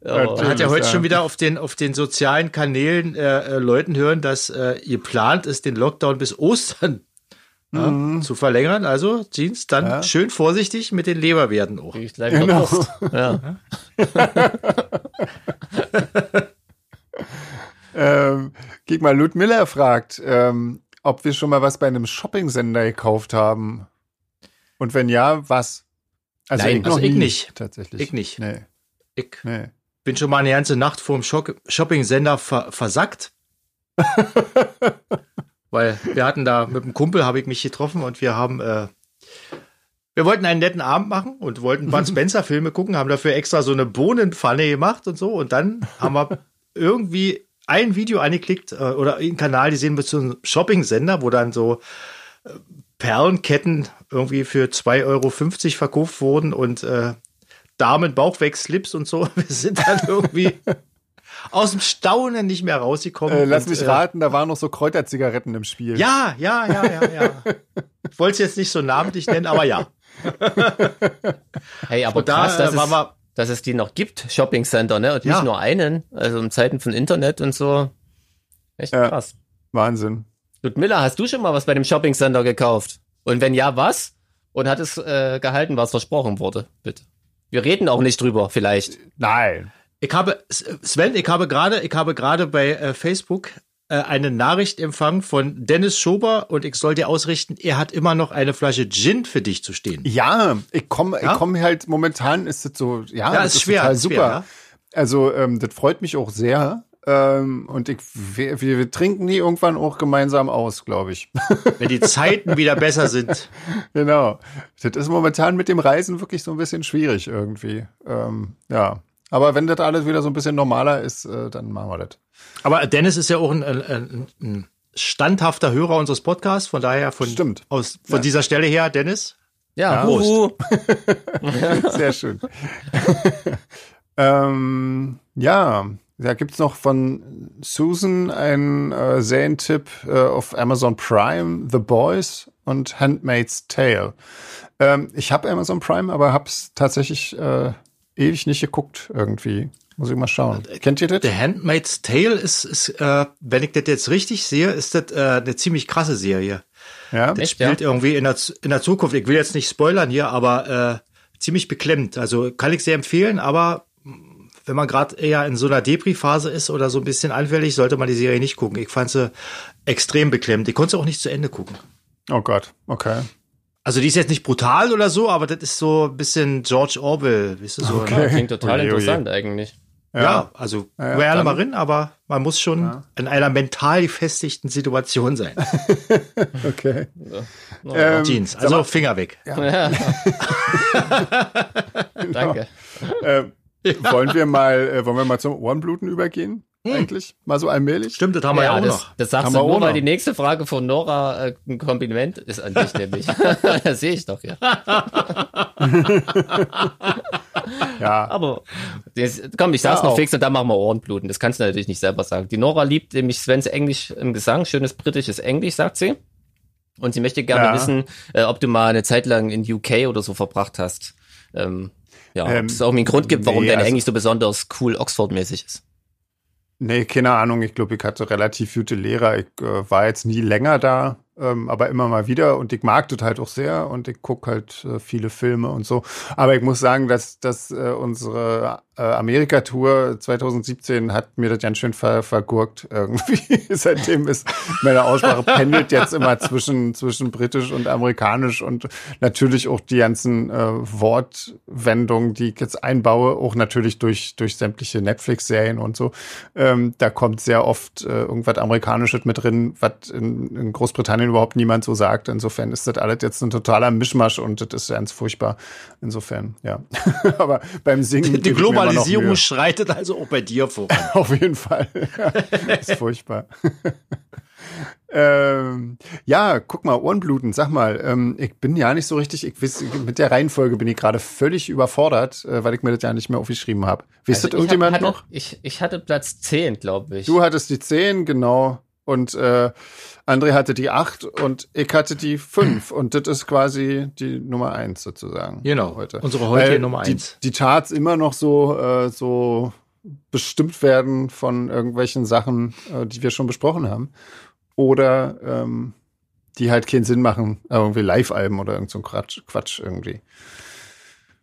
Oh. Natürlich. Hat ja heute schon wieder auf den, auf den sozialen Kanälen äh, äh, Leuten hören, dass äh, geplant ist, den Lockdown bis Ostern ja, zu verlängern. Also, Jeans, dann Ja. schön vorsichtig mit den Leberwerten auch. Ich gleich Genau. Ja. Ähm, Guck mal, Ludmilla fragt, ähm, ob wir schon mal was bei einem Shopping-Sender gekauft haben. Und wenn ja, was? Also Nein, ich also noch ich nicht. Tatsächlich. Ich nicht. Nee, Ich nee. bin schon mal eine ganze Nacht vor dem Shop Shopping-Sender ver versackt. Weil wir hatten da mit einem Kumpel habe ich mich getroffen und wir haben äh, wir wollten einen netten Abend machen und wollten Bud Spencer Filme gucken, haben dafür extra so eine Bohnenpfanne gemacht und so und dann haben wir irgendwie ein Video angeklickt äh, oder einen Kanal gesehen mit so einem Shopping-Sender, wo dann so äh, Perlenketten irgendwie für 2,50 Euro verkauft wurden und äh, Damen Bauchweg-Slips und so. Wir sind dann irgendwie aus dem Staunen nicht mehr rausgekommen. Äh, lass und, mich äh, raten, da waren noch so Kräuterzigaretten im Spiel. Ja, ja, ja, ja, ja. Ich wollte es jetzt nicht so namentlich nennen, aber ja. Hey, aber Und da krass, dass, äh, war es, mal, dass es die noch gibt, Shopping Center, ne? Und Ja. nicht nur einen. Also in Zeiten von Internet und so. Echt Ja. krass. Wahnsinn. Ludmilla, hast du schon mal was bei dem Shopping Center gekauft? Und wenn ja, was? Und hat es äh, gehalten, was versprochen wurde? Bitte. Wir reden auch nicht drüber, vielleicht. Nein. ich habe, Sven, ich habe gerade, ich habe gerade bei äh, Facebook äh, eine Nachricht empfangen von Dennis Schober und ich soll dir ausrichten, er hat immer noch eine Flasche Gin für dich zu stehen. Ja, ich komme Ja? ich halt, momentan ist es so, ja, Ja, das ist schwer, total ist super. schwer, ja. Also, ähm, das freut mich auch sehr. Ähm, und ich, wir, wir, wir trinken die irgendwann auch gemeinsam aus, glaube ich. Wenn die Zeiten wieder besser sind. genau. Das ist momentan mit dem Reisen wirklich so ein bisschen schwierig irgendwie. Ähm, ja. Aber wenn das alles wieder so ein bisschen normaler ist, äh, dann machen wir das. Aber Dennis ist ja auch ein, ein, ein, standhafter Hörer unseres Podcasts, von daher von, Stimmt. Aus, von Ja. dieser Stelle her, Dennis. Ja, Ja. Sehr schön. Ähm, ja, da gibt's noch von Susan einen äh, Serientipp äh, auf Amazon Prime, The Boys und Handmaid's Tale. Ähm, ich habe Amazon Prime, aber hab's tatsächlich äh, ewig nicht geguckt irgendwie. Muss ich mal schauen. Kennt ihr das? The Handmaid's Tale ist, ist äh, wenn ich das jetzt richtig sehe, ist das äh, eine ziemlich krasse Serie. Ja. Das spielt ja? irgendwie in der, in der Zukunft. Ich will jetzt nicht spoilern hier, aber äh, ziemlich beklemmt. Also kann ich sehr empfehlen, aber wenn man gerade eher in so einer Depri-Phase ist oder so ein bisschen anfällig, sollte man die Serie nicht gucken. Ich fand sie extrem beklemmt. Ich konnte sie auch nicht zu Ende gucken. Oh Gott, okay. Also die ist jetzt nicht brutal oder so, aber das ist so ein bisschen George Orwell, weißt du so. Okay. Ne? Klingt total oje, interessant oje. eigentlich. Ja, ja also ja, ja, gerne mal rein, aber man muss schon ja. in einer mental gefestigten Situation sein. okay. Ja. Ähm, Jeans, also mal, Finger weg. Ja. Danke. Ähm, wollen wir mal, äh, wollen wir mal zum Ohrenbluten übergehen? Hm. Eigentlich? Mal so allmählich? Stimmt, das haben wir ja, auch das, noch. Das sagst haben du nur, weil die nächste Frage von Nora äh, ein Kompliment ist an dich nämlich. das sehe ich doch, ja. ja. Aber das, komm, ich sag's ja, noch auch. fix und dann machen wir Ohrenbluten. Das kannst du natürlich nicht selber sagen. Die Nora liebt nämlich Svens Englisch im Gesang, schönes britisches Englisch, sagt sie. Und sie möchte gerne ja. wissen, äh, ob du mal eine Zeit lang in UK oder so verbracht hast. Ähm, ja, ähm, ob es auch einen Grund gibt, warum nee, dein also, Englisch so besonders cool Oxford-mäßig ist. Nee, keine Ahnung. Ich glaube, ich hatte relativ gute Lehrer. Ich äh, war jetzt nie länger da ähm, aber immer mal wieder und ich mag das halt auch sehr und ich gucke halt äh, viele Filme und so. Aber ich muss sagen, dass, dass äh, unsere Amerika-Tour 2017 hat mir das ganz schön ver vergurkt irgendwie. Seitdem ist meine Aussprache pendelt jetzt immer zwischen, zwischen britisch und amerikanisch und natürlich auch die ganzen äh, Wortwendungen, die ich jetzt einbaue, auch natürlich durch, durch sämtliche Netflix-Serien und so. Ähm, da kommt sehr oft äh, irgendwas Amerikanisches mit drin, was in, in Großbritannien überhaupt niemand so sagt. Insofern ist das alles jetzt ein totaler Mischmasch und das ist ganz furchtbar. Insofern, ja. Aber beim Singen. Die Globalisierung schreitet also auch bei dir voran. Auf jeden Fall. das ist furchtbar. Ähm, ja, guck mal, Ohrenbluten, sag mal, ähm, ich bin ja nicht so richtig, ich weiß, mit der Reihenfolge bin ich gerade völlig überfordert, äh, weil ich mir das ja nicht mehr aufgeschrieben habe. Wisst also das irgendjemand hatte, noch? Ich, ich hatte Platz 10, glaube ich. Du hattest die 10, genau. Und äh, André hatte die 8 und ich hatte die 5. und das ist quasi die Nummer 1 sozusagen. Genau, heute. unsere heutige Weil Nummer 1. Die, die Charts immer noch so, äh, so bestimmt werden von irgendwelchen Sachen, äh, die wir schon besprochen haben. Oder ähm, die halt keinen Sinn machen, irgendwie Live-Alben oder irgend so Quatsch, Quatsch irgendwie.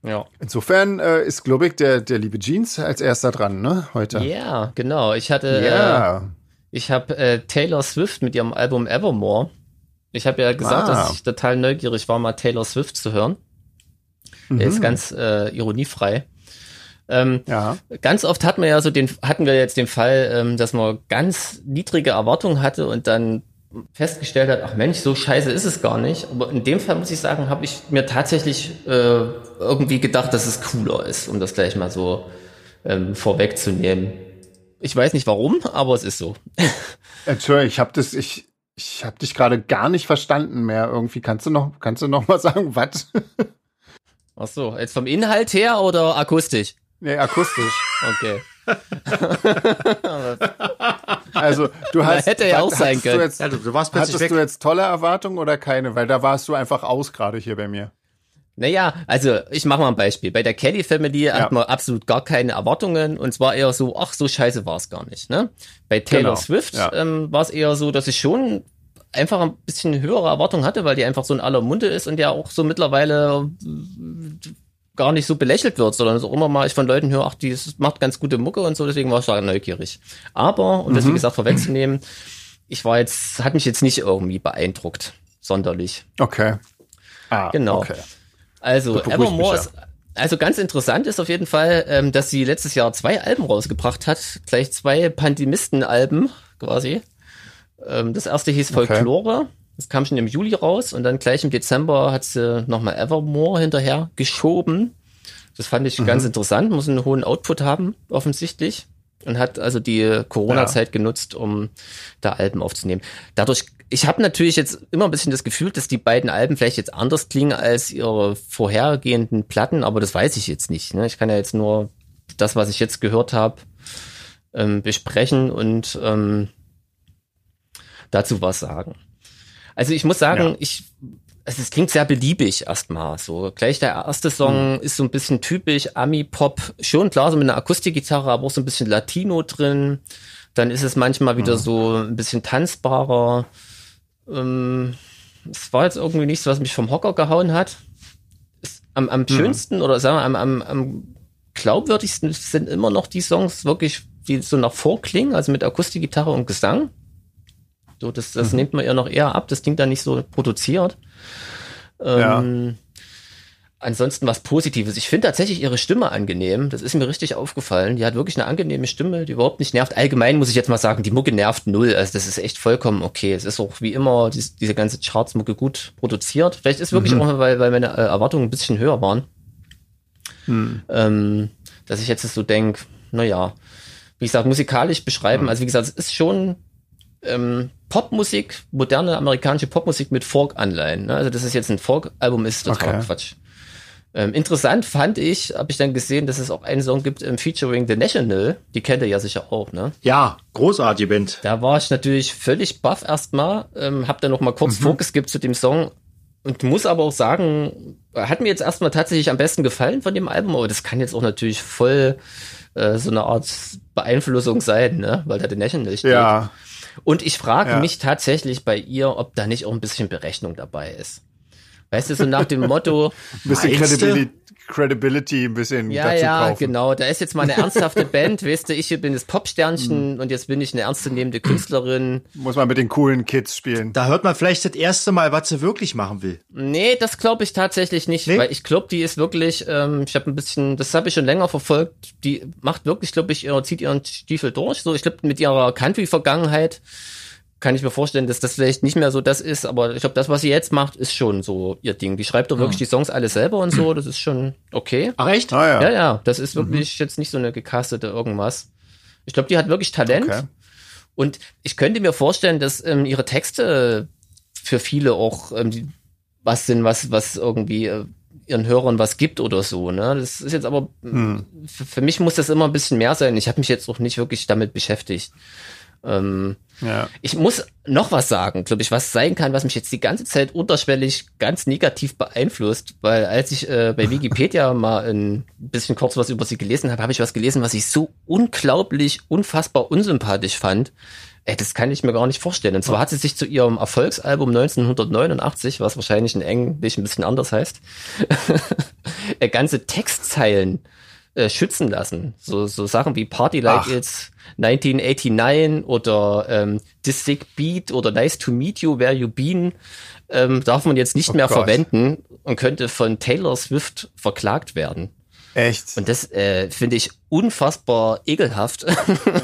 Ja. Insofern äh, ist, glaube ich, der, der liebe Jeans als erster dran, ne, heute. Ja, genau. Ich hatte, ja. Äh, ich habe äh, Taylor Swift mit ihrem Album Evermore. Ich habe ja gesagt, ah. dass ich total neugierig war, mal Taylor Swift zu hören. Mhm. Er ist ganz äh, ironiefrei. Ähm, ja. Ganz oft hat man ja so den, hatten wir jetzt den Fall, ähm, dass man ganz niedrige Erwartungen hatte und dann festgestellt hat, ach Mensch, so scheiße ist es gar nicht. Aber in dem Fall muss ich sagen, habe ich mir tatsächlich äh, irgendwie gedacht, dass es cooler ist, um das gleich mal so ähm, vorwegzunehmen. Ich weiß nicht warum, aber es ist so. Entschuldigung, ich habe das, ich, ich habe dich gerade gar nicht verstanden mehr. Irgendwie kannst du noch, kannst du noch mal sagen, was? Ach so, jetzt vom Inhalt her oder akustisch? Nee, akustisch. Okay. also du hast hätte ja auch sein können. Du, jetzt, ja, du, du warst plötzlich hattest weg. du jetzt tolle Erwartungen oder keine? Weil da warst du einfach aus gerade hier bei mir. Naja, also ich mache mal ein Beispiel. Bei der Kelly Family ja. hat man absolut gar keine Erwartungen und zwar eher so, ach, so scheiße war es gar nicht. Ne? Bei Taylor genau. Swift ja. ähm, war es eher so, dass ich schon einfach ein bisschen höhere Erwartungen hatte, weil die einfach so in aller Munde ist und ja auch so mittlerweile äh, gar nicht so belächelt wird, sondern so immer mal ich von Leuten höre, ach, die macht ganz gute Mucke und so, deswegen war ich da neugierig. Aber, um mhm. das wie gesagt vorwegzunehmen, ich war jetzt, hat mich jetzt nicht irgendwie beeindruckt, sonderlich. Okay. Ah, genau. Okay. Also Evermore ist, also ganz interessant ist auf jeden Fall, ähm, dass sie letztes Jahr zwei Alben rausgebracht hat, gleich zwei Pandemisten-Alben quasi. Ähm, das erste hieß Folklore, okay. das kam schon im Juli raus und dann gleich im Dezember hat sie nochmal Evermore hinterher geschoben. Das fand ich mhm. ganz interessant, muss einen hohen Output haben, offensichtlich. Und hat also die Corona-Zeit ja. genutzt, um da Alben aufzunehmen. Dadurch ich habe natürlich jetzt immer ein bisschen das Gefühl, dass die beiden Alben vielleicht jetzt anders klingen als ihre vorhergehenden Platten, aber das weiß ich jetzt nicht. Ne? Ich kann ja jetzt nur das, was ich jetzt gehört habe, ähm, besprechen und ähm, dazu was sagen. Also ich muss sagen, ja. ich also es klingt sehr beliebig erstmal. So gleich der erste Song mhm. ist so ein bisschen typisch Ami-Pop, schon klar so mit einer Akustikgitarre, aber auch so ein bisschen Latino drin. Dann ist es manchmal wieder mhm. so ein bisschen tanzbarer. Ähm, es war jetzt irgendwie nichts, was mich vom Hocker gehauen hat. Ist am, am mhm. schönsten oder sagen wir am, am, am glaubwürdigsten sind immer noch die Songs wirklich, die so nach vorklingen, also mit Akustikgitarre und Gesang. So, das, das mhm. nimmt man ja noch eher ab, das Ding da nicht so produziert. Ähm, ja. Ansonsten was Positives. Ich finde tatsächlich ihre Stimme angenehm. Das ist mir richtig aufgefallen. Die hat wirklich eine angenehme Stimme, die überhaupt nicht nervt. Allgemein muss ich jetzt mal sagen, die Mucke nervt null. Also das ist echt vollkommen okay. Es ist auch wie immer die, diese ganze Charts-Mucke gut produziert. Vielleicht ist wirklich mhm. auch, weil, weil meine äh, Erwartungen ein bisschen höher waren. Mhm. Ähm, dass ich jetzt so denke, naja, wie gesagt, musikalisch beschreiben. Mhm. Also wie gesagt, es ist schon ähm, Popmusik, moderne amerikanische Popmusik mit Folk-Anleihen. Ne? Also dass es jetzt ein Folk-Album ist, total okay. Quatsch. Ähm, interessant fand ich, habe ich dann gesehen, dass es auch einen Song gibt ähm, featuring The National. Die kennt ihr ja sicher auch, ne? Ja, großartige Band. Da war ich natürlich völlig baff erstmal, ähm, hab dann noch mal kurz mhm. vorgeskippt zu dem Song und muss aber auch sagen, hat mir jetzt erstmal tatsächlich am besten gefallen von dem Album, aber das kann jetzt auch natürlich voll äh, so eine Art Beeinflussung sein, ne? Weil da The National steht. Ja. Und ich frage ja. mich tatsächlich bei ihr, ob da nicht auch ein bisschen Berechnung dabei ist. Weißt du, so nach dem Motto. ein bisschen Credibility, Credibility ein bisschen ja, dazu ja, kaufen. genau. Da ist jetzt mal eine ernsthafte Band, weißt du, ich bin das Popsternchen mhm. und jetzt bin ich eine ernstzunehmende Künstlerin. Muss man mit den coolen Kids spielen. Da hört man vielleicht das erste Mal, was sie wirklich machen will. Nee, das glaube ich tatsächlich nicht, nee? weil ich glaube, die ist wirklich, ähm, ich habe ein bisschen, das habe ich schon länger verfolgt, die macht wirklich, glaube ich, zieht ihren Stiefel durch. So, ich glaube, mit ihrer Country-Vergangenheit kann ich mir vorstellen, dass das vielleicht nicht mehr so das ist, aber ich glaube, das, was sie jetzt macht, ist schon so ihr Ding. Die schreibt doch wirklich ah. die Songs alle selber und so, das ist schon okay. Ach echt? Ah, ja. ja, ja, das ist wirklich mhm. jetzt nicht so eine gecastete irgendwas. Ich glaube, die hat wirklich Talent. Okay. Und ich könnte mir vorstellen, dass ähm, ihre Texte für viele auch ähm, was sind, was, was irgendwie äh, ihren Hörern was gibt oder so. Ne? Das ist jetzt aber, hm. für mich muss das immer ein bisschen mehr sein. Ich habe mich jetzt auch nicht wirklich damit beschäftigt. Ähm, ja. Ich muss noch was sagen, glaube ich, was sein kann, was mich jetzt die ganze Zeit unterschwellig ganz negativ beeinflusst, weil als ich äh, bei Wikipedia mal ein bisschen kurz was über sie gelesen habe, habe ich was gelesen, was ich so unglaublich, unfassbar unsympathisch fand. Ey, das kann ich mir gar nicht vorstellen. Und zwar hat sie sich zu ihrem Erfolgsalbum 1989, was wahrscheinlich in Englisch ein bisschen anders heißt, ganze Textzeilen äh, schützen lassen. So, so Sachen wie Party Like Ach. It's 1989 oder ähm, This Sick Beat oder Nice to Meet You, Where You Been ähm, darf man jetzt nicht oh mehr Gott. verwenden und könnte von Taylor Swift verklagt werden. Echt? Und das äh, finde ich unfassbar ekelhaft.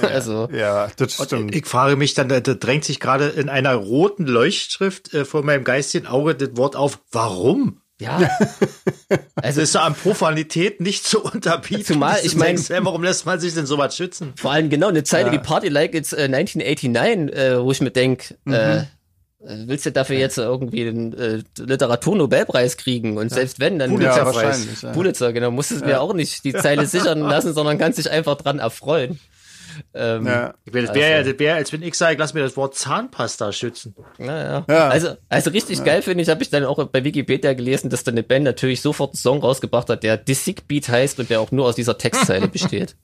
Ja, also ja, das stimmt. Ich frage mich dann, da drängt sich gerade in einer roten Leuchtschrift äh, vor meinem geistigen Auge das Wort auf. Warum? Ja. Also ist an Profanität nicht zu unterbieten. Zumal, ich meine, warum lässt man sich denn so was schützen? Vor allem genau eine Zeile ja. wie Party Like It's äh, 1989, äh, wo ich mir denke, mhm. äh, willst du dafür jetzt irgendwie den äh, Literaturnobelpreis kriegen? Und selbst wenn, dann Pulitzer, ja, wahrscheinlich, ja. Pulitzer, genau, musst du es mir auch nicht die Zeile sichern lassen, sondern kannst dich einfach dran erfreuen. Ähm, ja. Das wäre also, ja, wär, als wenn ich sage, lass mir das Wort Zahnpasta schützen. Naja. Ja. Also, also richtig ja. geil finde ich, habe ich dann auch bei Wikipedia gelesen, dass dann eine Band natürlich sofort einen Song rausgebracht hat, der The Sick Beat heißt und der auch nur aus dieser Textzeile besteht.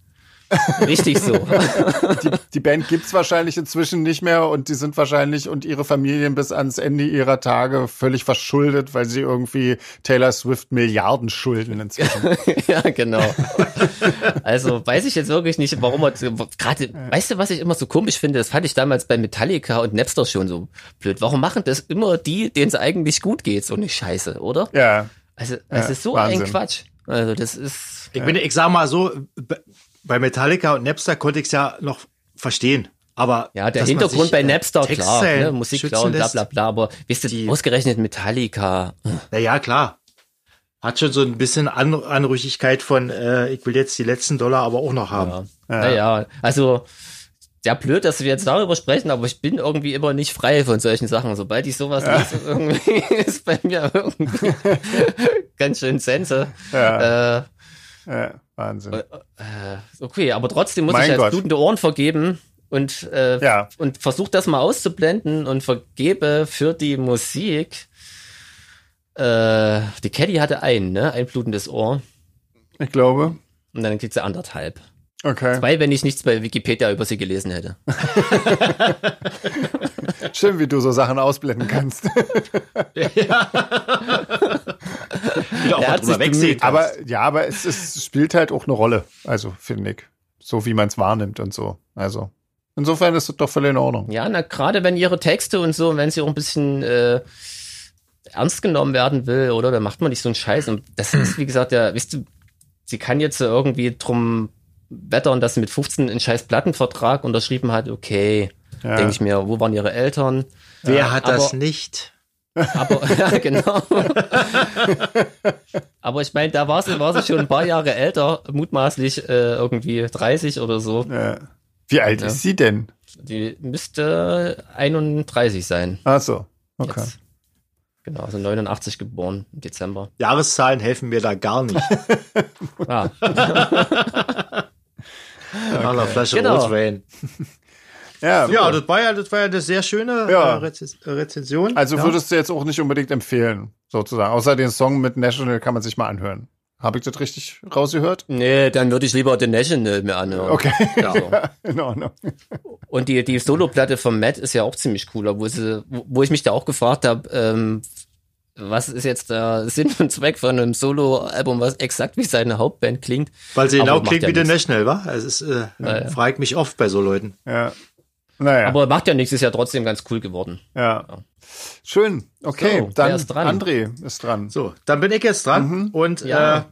Richtig so. Die, die Band gibt's wahrscheinlich inzwischen nicht mehr und die sind wahrscheinlich und ihre Familien bis ans Ende ihrer Tage völlig verschuldet, weil sie irgendwie Taylor Swift Milliarden schulden inzwischen. ja, genau. Also weiß ich jetzt wirklich nicht, warum man gerade, weißt du, was ich immer so komisch finde? Das fand ich damals bei Metallica und Napster schon so blöd. Warum machen das immer die, denen es eigentlich gut geht, so eine Scheiße, oder? Ja. Also, es ja, ist so Wahnsinn. ein Quatsch. Also, das ist. Ich bin, ich sag mal so, bei Metallica und Napster konnte ich es ja noch verstehen. Aber ja, der Hintergrund bei äh, Napster, klar, ne, Musik klauen, bla bla bla, aber wisst ihr, ausgerechnet Metallica. Naja, klar. Hat schon so ein bisschen An Anrüchigkeit von, äh, ich will jetzt die letzten Dollar aber auch noch haben. Ja. Ja. Naja, also ja blöd, dass wir jetzt darüber sprechen, aber ich bin irgendwie immer nicht frei von solchen Sachen. Sobald ich sowas ja. lese, irgendwie ist bei mir irgendwie ganz schön Sense. Ja. Äh, Ja, Wahnsinn. Äh, okay, aber trotzdem muss mein ich Gott. blutende Ohren vergeben und, äh, ja. und versuche das mal auszublenden und vergebe für die Musik. Äh, die Caddy hatte ein, ne? Ein blutendes Ohr. Ich glaube. Und dann kriegt sie anderthalb. Okay. Zwei, wenn ich nichts bei Wikipedia über sie gelesen hätte. Schön, wie du so Sachen ausblenden kannst. ja. aber ja, aber es, es spielt halt auch eine Rolle. Also finde ich, so wie man es wahrnimmt und so. Also insofern ist es doch völlig in Ordnung. Ja, na gerade wenn ihre Texte und so, wenn sie auch ein bisschen äh, ernst genommen werden will, oder? Da macht man nicht so einen Scheiß. Und das ist, wie gesagt, ja, wisst du, sie kann jetzt irgendwie drum wettern, dass sie mit 15 einen scheiß Plattenvertrag unterschrieben hat. Okay, ja. denke ich mir, wo waren ihre Eltern? Wer ja, hat aber, das nicht? Aber, ja, genau. aber ich meine, da war sie, war sie schon ein paar Jahre älter, mutmaßlich äh, irgendwie 30 oder so. Ja. Wie alt ist sie denn? Die müsste 31 sein. Ach so, okay. Jetzt. Genau, also 89 geboren im Dezember. Jahreszahlen helfen mir da gar nicht. ah. okay. Nach Flasche genau. Rotwein. Ja, ja das, war ja, das war ja eine sehr schöne ja. Äh, Rezension. Also ja. würdest du jetzt auch nicht unbedingt empfehlen, sozusagen. Außer den Song mit National kann man sich mal anhören. Habe ich das richtig rausgehört? Nee, dann würde ich lieber The National mir anhören. Okay. Ja. ja in Ordnung. Und die, die Solo-Platte von Matt ist ja auch ziemlich cooler, wo, sie, wo ich mich da auch gefragt habe, ähm, was ist jetzt der Sinn und Zweck von einem Solo-Album, was exakt wie seine Hauptband klingt. Weil sie genau klingt ja wie The National, wa? Es ist, äh, naja. frage ich mich oft bei so Leuten. Ja. Naja. Aber macht ja nichts, ist ja trotzdem ganz cool geworden. Ja. ja. Schön. Okay, so, dann ist dran? André ist dran. So, dann bin ich jetzt dran mhm. und ja. äh,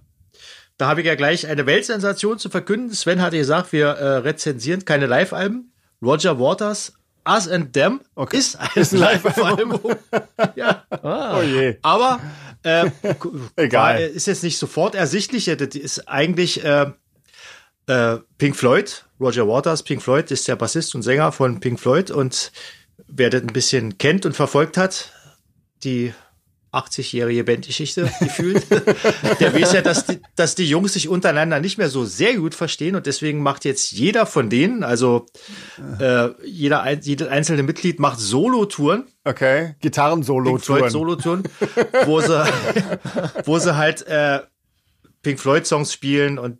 da habe ich ja gleich eine Weltsensation zu verkünden. Sven hatte gesagt, wir äh, rezensieren keine Live-Alben. Roger Waters, Us and Them okay. ist ein, ist ein Live-Album. ja. Ah. Oh je. Aber äh, Egal. ist jetzt nicht sofort ersichtlich. Das ist eigentlich äh, äh, Pink Floyd, Roger Waters, Pink Floyd ist der Bassist und Sänger von Pink Floyd und wer das ein bisschen kennt und verfolgt hat, die 80-jährige Bandgeschichte gefühlt. der weiß ja, dass die, dass die Jungs sich untereinander nicht mehr so sehr gut verstehen und deswegen macht jetzt jeder von denen, also äh, jeder, jedes einzelne Mitglied macht Solo-Touren. Okay, Gitarren-Solo-Touren. Solo-Touren, wo sie, wo sie halt äh, Pink Floyd-Songs spielen und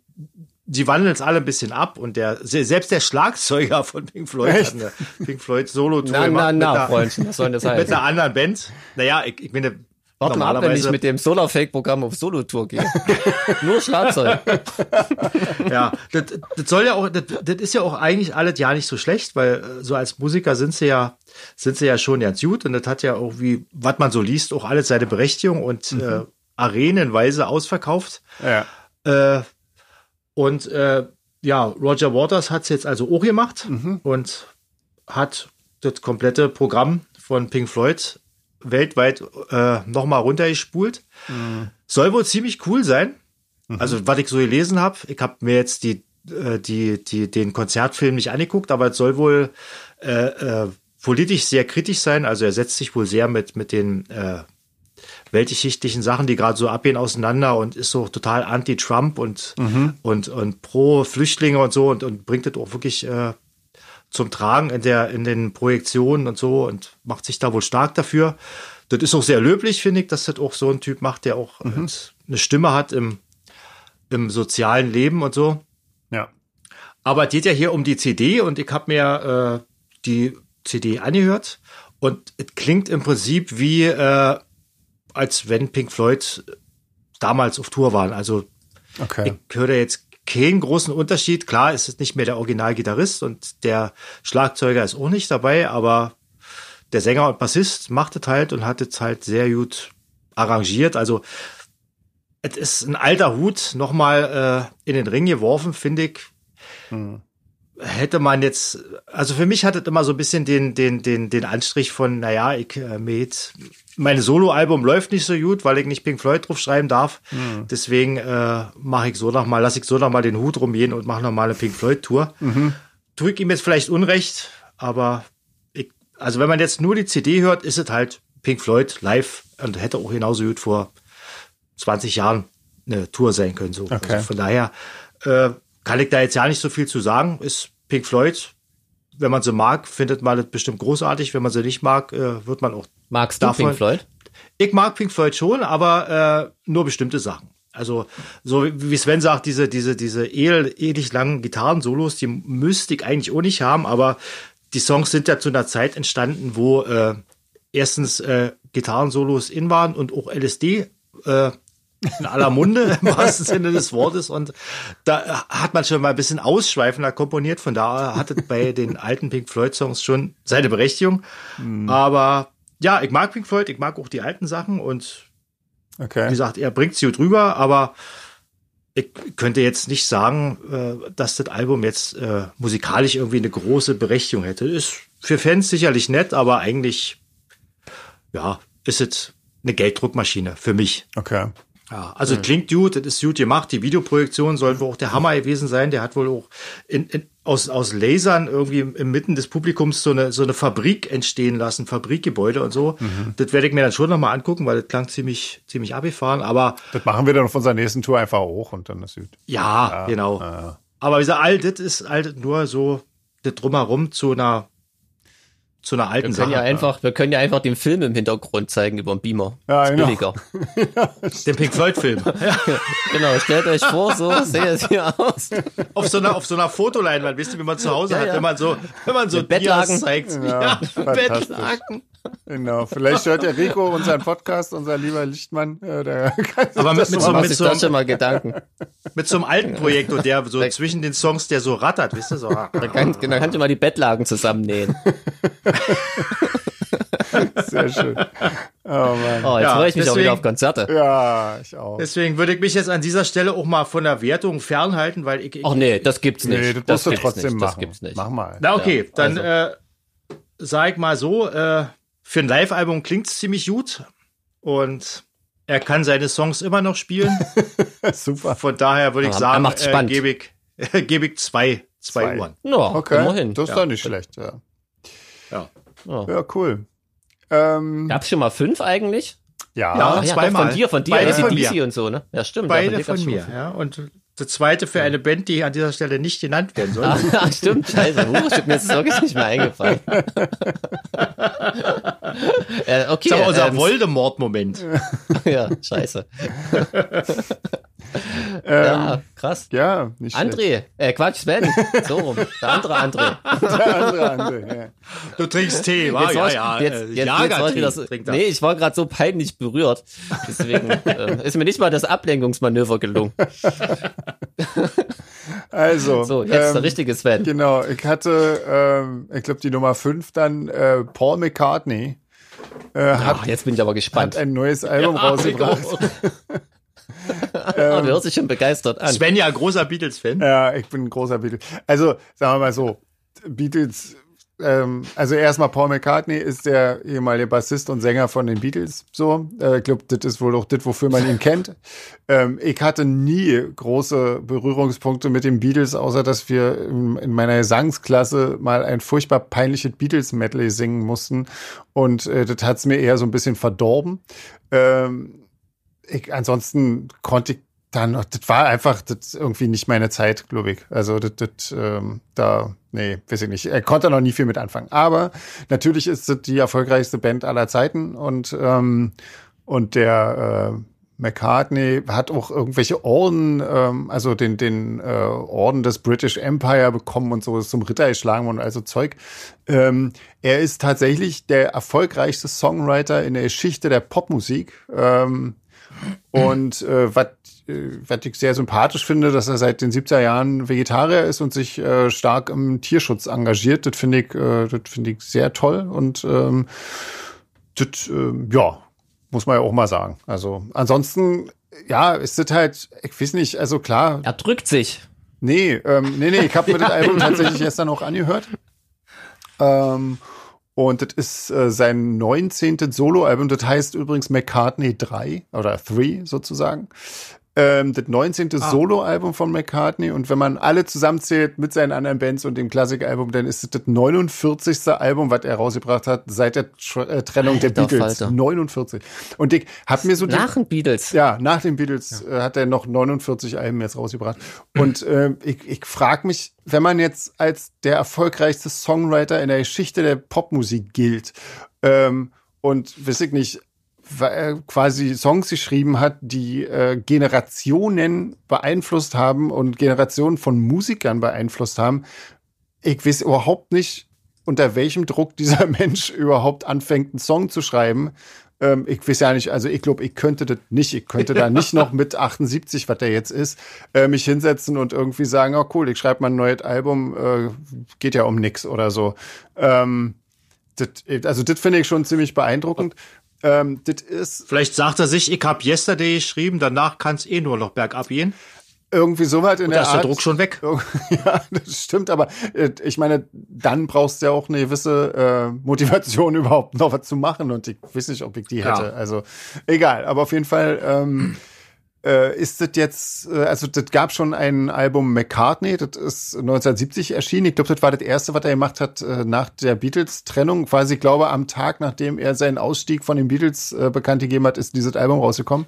die wandeln es alle ein bisschen ab und der selbst der Schlagzeuger von Pink Floyd Echt? hat eine Pink Floyd Solo Tour na, na, na, Freundchen, was soll das heißen? Mit einer anderen Band. Naja, ich, ich meine, Warte mal ab, wenn ich mit dem Solar-Fake-Programm auf Solo-Tour gehe. Nur Schlagzeug. ja, das, das soll ja auch, das, das ist ja auch eigentlich alles ja nicht so schlecht, weil äh, so als Musiker sind sie ja, sind sie ja schon ganz gut und das hat ja auch wie, was man so liest, auch alles seine Berechtigung und mhm. äh, arenenweise ausverkauft. Ja. Äh, und äh, ja, Roger Waters hat es jetzt also auch gemacht mhm. und hat das komplette Programm von Pink Floyd weltweit äh, nochmal runtergespult. Mhm. Soll wohl ziemlich cool sein. Mhm. Also, was ich so gelesen habe, ich habe mir jetzt die, äh, die, die, den Konzertfilm nicht angeguckt, aber es soll wohl äh, äh, politisch sehr kritisch sein. Also er setzt sich wohl sehr mit, mit den äh, weltgeschichtlichen Sachen, die gerade so abgehen, auseinander und ist so total anti-Trump und, mhm. und, und pro Flüchtlinge und so und, und bringt das auch wirklich äh, zum Tragen in der, in den Projektionen und so und macht sich da wohl stark dafür. Das ist auch sehr löblich, finde ich, dass das auch so ein Typ macht, der auch mhm. eine Stimme hat im, im sozialen Leben und so. Ja. Aber es geht ja hier um die CD und ich habe mir äh, die CD angehört und es klingt im Prinzip wie, äh, als wenn Pink Floyd damals auf Tour waren. Also okay. ich höre jetzt keinen großen Unterschied. Klar ist es nicht mehr der Originalgitarrist und der Schlagzeuger ist auch nicht dabei, aber der Sänger und Bassist macht es halt und hat es halt sehr gut arrangiert. Also es ist ein alter Hut nochmal äh, in den Ring geworfen, finde ich. Hm. Hätte man jetzt, also für mich hat es immer so ein bisschen den, den, den, den Anstrich von, naja, ich äh, mit mein Soloalbum läuft nicht so gut, weil ich nicht Pink Floyd drauf schreiben darf. Mhm. Deswegen äh, mache ich so noch mal, lasse ich so noch mal den Hut rumgehen und mache noch mal eine Pink Floyd Tour. Mhm. Tue ich ihm jetzt vielleicht Unrecht, aber ich, also wenn man jetzt nur die CD hört, ist es halt Pink Floyd live und hätte auch genauso gut vor 20 Jahren eine Tour sein können. So. Okay. Also von daher äh, kann ich da jetzt ja nicht so viel zu sagen. Ist Pink Floyd, wenn man sie mag, findet man das bestimmt großartig. Wenn man sie nicht mag, äh, wird man auch. Magst du Davon- Pink Floyd? Ich mag Pink Floyd schon, aber äh, nur bestimmte Sachen. Also so wie wie Sven sagt, diese diese diese edel, ewig langen Gitarrensolos, die müsste ich eigentlich auch nicht haben, aber die Songs sind ja zu einer Zeit entstanden, wo äh, erstens äh, Gitarrensolos in waren und auch LSD äh, in aller Munde im wahrsten Sinne des Wortes und da hat man schon mal ein bisschen ausschweifender komponiert, von daher hat es bei den alten Pink Floyd Songs schon seine Berechtigung, aber ja, ich mag Pink Floyd, ich mag auch die alten Sachen und wie Okay. gesagt, er bringt sie gut rüber, aber ich könnte jetzt nicht sagen, äh, dass das Album jetzt äh, musikalisch irgendwie eine große Berechtigung hätte. Ist für Fans sicherlich nett, aber eigentlich, ja, ist es eine Gelddruckmaschine für mich. Okay. Ja, also es klingt gut, das ist gut gemacht. Die Videoprojektion soll wohl auch der Hammer gewesen sein. Der hat wohl auch in, in, aus, aus Lasern irgendwie inmitten des Publikums so eine, so eine Fabrik entstehen lassen, Fabrikgebäude und so. Das werde ich mir dann schon nochmal angucken, weil das klang ziemlich, ziemlich abgefahren. Aber Das machen wir dann auf unserer nächsten Tour einfach hoch und dann ist gut. ja, genau. Aber wie gesagt, all das ist halt nur so das drumherum zu einer, zu einer alten Wir können Sache. ja einfach, wir können ja einfach den Film im Hintergrund zeigen über den Beamer. Ja, ist genau. billiger. Den Pink Floyd-Film. ja. Genau, stellt euch vor, so seht es hier aus. auf so einer, auf so einer Fotoleinwand, wisst ihr, wie man zu Hause Ja, hat, ja. wenn man so, wenn man so Bettlaken. Zeigt. Ja. Bettlaken. Genau. Vielleicht hört der Rico unseren Podcast, unser lieber Lichtmann. Äh, Aber mit- das mit so- sich so- das schon mal Gedanken. Mit so einem alten Projektor, der so zwischen den Songs, der so rattert, wisst ihr, so. Da, kann, da kannst du mal die Bettlagen zusammennähen. Sehr schön. Oh Mann. Oh, jetzt Ja, freue ich mich auch deswegen- wieder auf Konzerte. Ja, ich auch. Deswegen würde ich mich jetzt an dieser Stelle auch mal von der Wertung fernhalten, weil ich, ich Ach nee, das gibt's nicht. Nee, das, musst du gibt's trotzdem nicht. machen. Das gibt's nicht. Mach mal. Na okay, Ja, dann also. äh, sag ich mal so, äh, für ein Live-Album klingt's ziemlich gut und er kann seine Songs immer noch spielen. Super. Von daher würde ich Ja, er sagen, äh, gebe ich, gebe ich zwei, zwei, Zwei. Uhren. Ja, Okay. immerhin. Das ist doch nicht schlecht, ja. Ja. Ja. Ja, cool. Ähm, Gab's schon mal fünf eigentlich? ja. Ja. Ach ja, doch, zweimal. von dir, von dir, Beide von ACDC mir. und so, ne? Ja, stimmt. Beide ja, von gab's mir, ja. Und das zweite für eine Band, die an dieser Stelle nicht genannt werden soll. Ah, stimmt, scheiße. Uh, stimmt, mir ist es wirklich nicht mehr eingefallen. äh, okay. Das ist aber unser ähm, Voldemort-Moment. Ja, scheiße. Ähm, ja, krass. ja, nicht. André, äh, Quatsch, Sven. So rum. Der andere André. Der andere, andere, ja. Du trinkst Tee, wa? Jetzt war ja, ich, ja. jetzt, äh, jetzt, jetzt war ich wieder so, nee, ich war gerade so peinlich berührt. Deswegen äh, ist mir nicht mal das Ablenkungsmanöver gelungen. Also, So, jetzt der ähm, richtige Sven. Genau, ich hatte, ähm, ich glaube, die Nummer 5 dann, äh, Paul McCartney äh, hat, Ach, jetzt bin ich aber hat gespannt. ein neues Album rausgebracht. oh, du hörst dich schon begeistert an. Sven ja großer Beatles-Fan. Ja, ich bin ein großer Beatles. Also, sagen wir mal so, Beatles, ähm, also erstmal Paul McCartney ist der ehemalige Bassist und Sänger von den Beatles. So, äh, ich glaube, das ist wohl auch das, wofür man ihn kennt. Ähm, ich hatte nie große Berührungspunkte mit den Beatles, außer dass wir in, in meiner Gesangsklasse mal ein furchtbar peinliches Beatles-Medley singen mussten. Und äh, das hat's mir eher so ein bisschen verdorben. Ähm, ich, ansonsten konnte ich dann, das war einfach das irgendwie nicht meine Zeit, glaube ich. Also das, das ähm, da, nee, weiß ich nicht. Er konnte noch nie viel mit anfangen. Aber natürlich ist das die erfolgreichste Band aller Zeiten und ähm, und der äh, McCartney hat auch irgendwelche Orden, ähm, also den, den äh, Orden des British Empire bekommen und so ist zum Ritter geschlagen worden, also Zeug. Ähm, er ist tatsächlich der erfolgreichste Songwriter in der Geschichte der Popmusik. Ähm, und äh, was äh, ich sehr sympathisch finde, dass er seit den 70er Jahren Vegetarier ist und sich äh, stark im Tierschutz engagiert. Das finde ich, äh, das finde ich sehr toll und ähm, das, ähm, ja, muss man ja auch mal sagen. Also ansonsten, ja, ist das halt, ich weiß nicht, also klar, Er drückt sich. Nee, ähm, nee, nee, ich habe mir das Album tatsächlich gestern auch angehört. Ähm, und das ist äh, sein 19. Soloalbum, das heißt übrigens McCartney 3 oder 3 sozusagen. Ähm, das 19. Ah. Soloalbum von McCartney und wenn man alle zusammenzählt mit seinen anderen Bands und dem Klassikalbum, dann ist es das 49. Album, was er rausgebracht hat seit der äh, Trennung Alter, der Beatles. Falter. 49. Und ich hab mir so nach den Beatles. Ja, nach den Beatles ja. äh, hat er noch 49 Alben jetzt rausgebracht. Und äh, ich, ich frage mich, wenn man jetzt als der erfolgreichste Songwriter in der Geschichte der Popmusik gilt ähm, und weiß ich nicht quasi Songs geschrieben hat, die äh, Generationen beeinflusst haben und Generationen von Musikern beeinflusst haben. Ich weiß überhaupt nicht, unter welchem Druck dieser Mensch überhaupt anfängt, einen Song zu schreiben. Ähm, ich weiß ja nicht, also ich glaube, ich könnte das nicht. Ich könnte da nicht noch mit 78, was der jetzt ist, äh, mich hinsetzen und irgendwie sagen, oh cool, ich schreibe mal ein neues Album, äh, geht ja um nix oder so. Ähm, das, also das finde ich schon ziemlich beeindruckend. Ähm, das ist. Vielleicht sagt er sich, ich habe Yesterday geschrieben, danach kann es eh nur noch bergab gehen. Irgendwie so weit in Und der da ist Art. der Druck schon weg. Ja, das stimmt, aber äh, ich meine, dann brauchst du ja auch eine gewisse äh, Motivation überhaupt noch was zu machen und ich weiß nicht, ob ich die hätte. Ja. Also egal, aber auf jeden Fall ähm, äh, ist das jetzt, äh, also das gab schon ein Album McCartney, das ist 1970 erschienen. Ich glaube, das war das erste, was er gemacht hat äh, nach der Beatles-Trennung. Quasi, ich glaube, am Tag, nachdem er seinen Ausstieg von den Beatles äh, bekannt gegeben hat, ist dieses Album rausgekommen.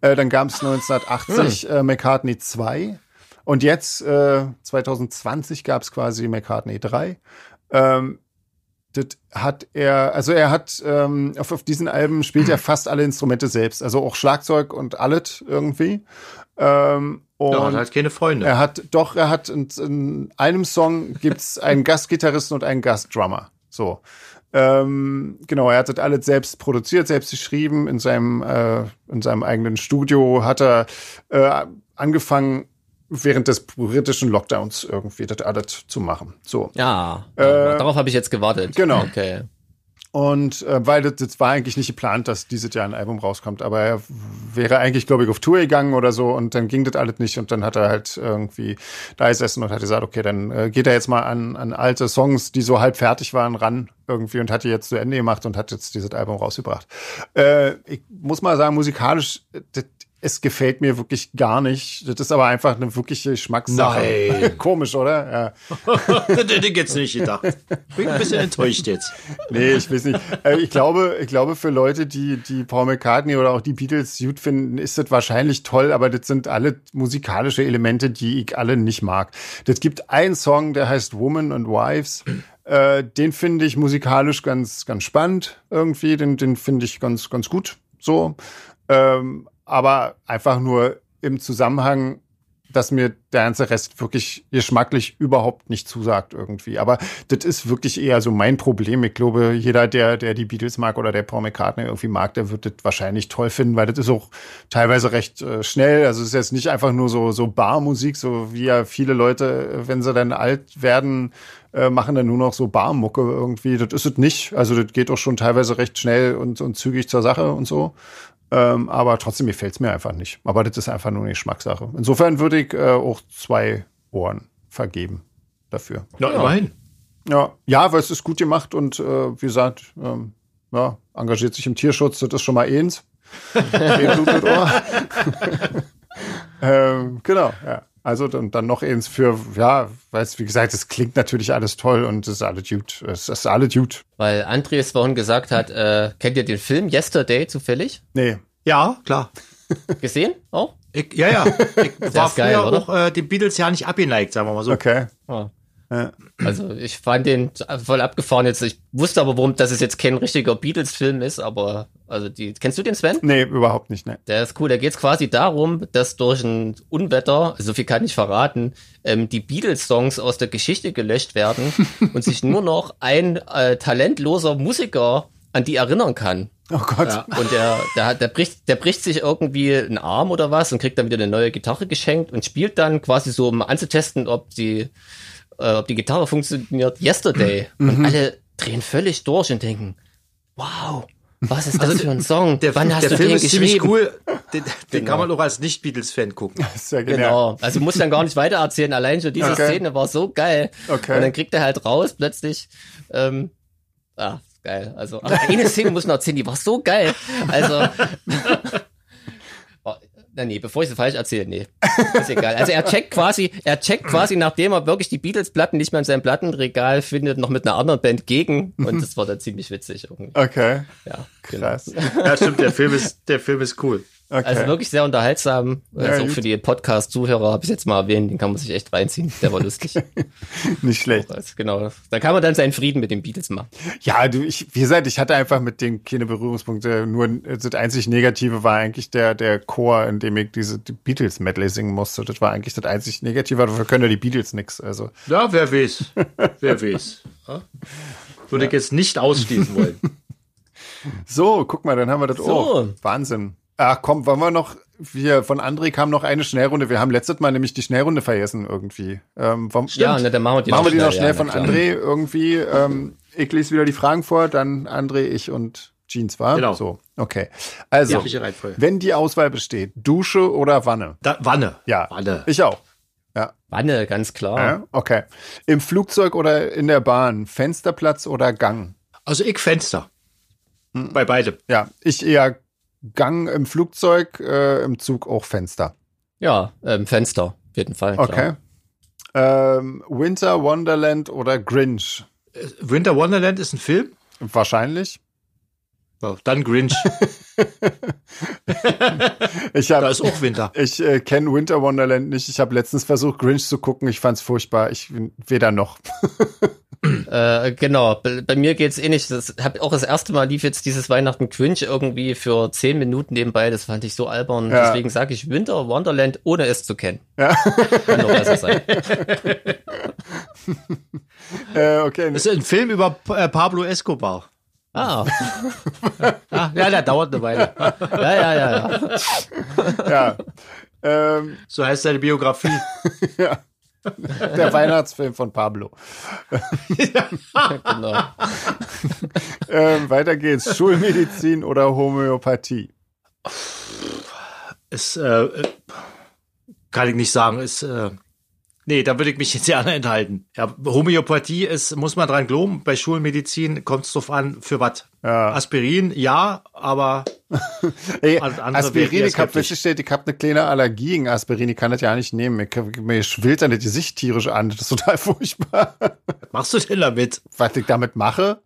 Dann gab es 1980 äh, McCartney 2. Und jetzt, äh, 2020, gab es quasi McCartney 3. Ähm, das hat er, also er hat ähm, auf, auf diesen Alben spielt er fast alle Instrumente selbst, also auch Schlagzeug und alles irgendwie. Ähm, und ja, er hat halt keine Freunde. Er hat, doch, er hat in, in einem Song gibt's einen Gastgitarristen und einen Gastdrummer. So. Ähm, genau, er hat das alles selbst produziert, selbst geschrieben. In seinem, äh, in seinem eigenen Studio hat er äh, angefangen, während des britischen Lockdowns irgendwie das alles zu machen. So. Ja, äh, darauf habe ich jetzt gewartet. Genau. Okay. Und äh, weil das, das war eigentlich nicht geplant, dass dieses Jahr ein Album rauskommt, aber er wäre eigentlich, glaube ich, auf Tour gegangen oder so und dann ging das alles nicht und dann hat er halt irgendwie da gesessen und hat gesagt, okay, dann äh, geht er jetzt mal an, an alte Songs, die so halb fertig waren, ran irgendwie und hat die jetzt zu Ende gemacht und hat jetzt dieses Album rausgebracht. Äh, ich muss mal sagen, musikalisch, das es gefällt mir wirklich gar nicht. Das ist aber einfach eine wirkliche Geschmackssache. Nein. Komisch, oder? Ja. hätte ich jetzt nicht gedacht. Bin ein bisschen enttäuscht jetzt. Nee, ich weiß nicht. Äh, ich glaube, ich glaube, für Leute, die, die Paul McCartney oder auch die Beatles gut finden, ist das wahrscheinlich toll, aber das sind alle musikalische Elemente, die ich alle nicht mag. Das gibt einen Song, der heißt Woman and Wives. Äh, den finde ich musikalisch ganz, ganz spannend irgendwie. Den, den finde ich ganz, ganz gut. So. Ähm, aber einfach nur im Zusammenhang, dass mir der ganze Rest wirklich geschmacklich überhaupt nicht zusagt irgendwie. Aber das ist wirklich eher so mein Problem. Ich glaube, jeder, der, der die Beatles mag oder der Paul McCartney irgendwie mag, der wird das wahrscheinlich toll finden, weil das ist auch teilweise recht äh, schnell. Also es ist jetzt nicht einfach nur so, so Barmusik, so wie ja viele Leute, wenn sie dann alt werden, äh, machen dann nur noch so Barmucke irgendwie. Das ist es nicht. Also das geht auch schon teilweise recht schnell und, und zügig zur Sache und so. Ähm, aber trotzdem gefällt es mir einfach nicht. Aber das ist einfach nur eine Geschmackssache. Insofern würde ich äh, auch zwei Ohren vergeben dafür. Ja, ja, immerhin. Ja, ja, weil es ist gut gemacht und äh, wie gesagt, ähm, ja, engagiert sich im Tierschutz, das ist schon mal eins. ähm, genau, ja. Also dann, dann noch eins für, ja, weiß, wie gesagt, es klingt natürlich alles toll und es ist alles gut. Es ist alles gut. Weil Andres vorhin gesagt hat, äh, kennt ihr den Film Yesterday zufällig? Nee. Ja, klar. Gesehen? Auch? Ich, ja, ja. Ich war früher geil, auch äh, den Beatles ja nicht abgeneigt, sagen wir mal so. Okay. Oh. Ja. Also ich fand den voll abgefahren jetzt. Ich wusste aber, warum, dass es jetzt kein richtiger Beatles-Film ist, aber also die. Kennst du den Sven? Nee, überhaupt nicht, ne. Der ist cool. Da geht es quasi darum, dass durch ein Unwetter, so viel kann ich verraten, ähm, die Beatles-Songs aus der Geschichte gelöscht werden und sich nur noch ein äh, talentloser Musiker an die erinnern kann. Oh Gott. Ja, und der, der, der, bricht, der bricht sich irgendwie einen Arm oder was und kriegt dann wieder eine neue Gitarre geschenkt und spielt dann quasi so, um anzutesten, ob die äh, ob die Gitarre funktioniert, Yesterday. Mhm. Und alle drehen völlig durch und denken, wow, was ist das also, für ein Song? Der, Wann hast der du Film den ist ziemlich cool. Den, den genau. kann man auch als Nicht-Beatles-Fan gucken. Sehr genau. Also muss dann gar nicht weiter erzählen. Allein schon diese okay. Szene war so geil. Okay. Und dann kriegt er halt raus plötzlich. Ähm, ah, geil. Also eine Szene muss man erzählen, die war so geil. Also Na nee, bevor ich es falsch erzähle, nee. Ist egal. Also er checkt quasi, er checkt quasi, nachdem er wirklich die Beatles-Platten nicht mehr in seinem Plattenregal findet, noch mit einer anderen Band gegen. Und das war dann ziemlich witzig irgendwie. Okay. Ja, genau. Krass. Ja, stimmt, der Film ist, der Film ist cool. Okay. Also wirklich sehr unterhaltsam. Also auch gut. für die Podcast-Zuhörer habe ich jetzt mal erwähnt, den kann man sich echt reinziehen. Der war lustig. Nicht schlecht. Also, genau. Da kann man dann seinen Frieden mit den Beatles machen. Ja, du, ich, wie gesagt, ich hatte einfach mit denen keine Berührungspunkte. Nur das einzig Negative war eigentlich der, der Chor, in dem ich diese die Beatles-Medley singen musste. Das war eigentlich das einzig Negative. Dafür können ja die Beatles nix. Also, Ja, wer weiß. Wer weiß. Ja? Würde ich jetzt nicht ausschließen wollen. so, guck mal, dann haben wir das So. auch. Wahnsinn. Ach komm, wollen wir noch, wir, von André kam noch eine Schnellrunde. Wir haben letztes Mal nämlich die Schnellrunde vergessen irgendwie. Ähm, vom, Ja, ne, dann machen wir die machen wir die noch schnell, schnell ja, von. André irgendwie. Ähm, ich lese wieder die Fragen vor, dann André, ich und Jeans, war? Genau. So, okay. Also, Ja. Wenn die Auswahl besteht, Dusche oder Wanne? Da, Wanne. Ja, Wanne. ich auch. Ja, Wanne, ganz klar. ja, okay. Im Flugzeug oder in der Bahn, Fensterplatz oder Gang? Also ich Fenster. Bei beidem. Ja, ich eher Gang im Flugzeug, äh, im Zug auch Fenster. Ja, ähm, Fenster, auf jeden Fall. Okay. Ähm, Winter Wonderland oder Grinch? Winter Wonderland ist ein Film? Wahrscheinlich. Ja, dann Grinch. Ich Da habe ist auch Winter. ich äh, kenne Winter Wonderland nicht. Ich habe letztens versucht Grinch zu gucken. Ich fand's furchtbar. Ich weder noch. Äh, genau, bei, bei mir geht's eh nicht. Das hab auch das erste Mal lief jetzt dieses Weihnachten Quinch irgendwie für zehn Minuten nebenbei. Das fand ich so albern. Ja. Deswegen sage ich Winter Wonderland, ohne es zu kennen. Ja. Kann noch besser sein. Äh, okay. Das ist ein Film über äh, Pablo Escobar. Ah, Ah, ja, der dauert eine Weile. ja, ja, ja. ja. ja. Ähm, So heißt seine Biografie. der Weihnachtsfilm von Pablo. Genau. Ähm, weiter geht's. Schulmedizin oder Homöopathie? Ist, äh, äh, kann ich nicht sagen. Ist, äh, nee, da würde ich mich jetzt gerne enthalten. Ja, Homöopathie ist, muss man dran glauben. Bei Schulmedizin kommt es drauf an, für was. Ja. Aspirin, ja, aber Ey, Aspirin, ich habe festgestellt, ich habe eine kleine Allergie gegen Aspirin. Ich kann das ja nicht nehmen. Ich, mir schwillt dann das Gesicht tierisch an. Das ist total furchtbar. was machst du denn damit? Was ich damit mache?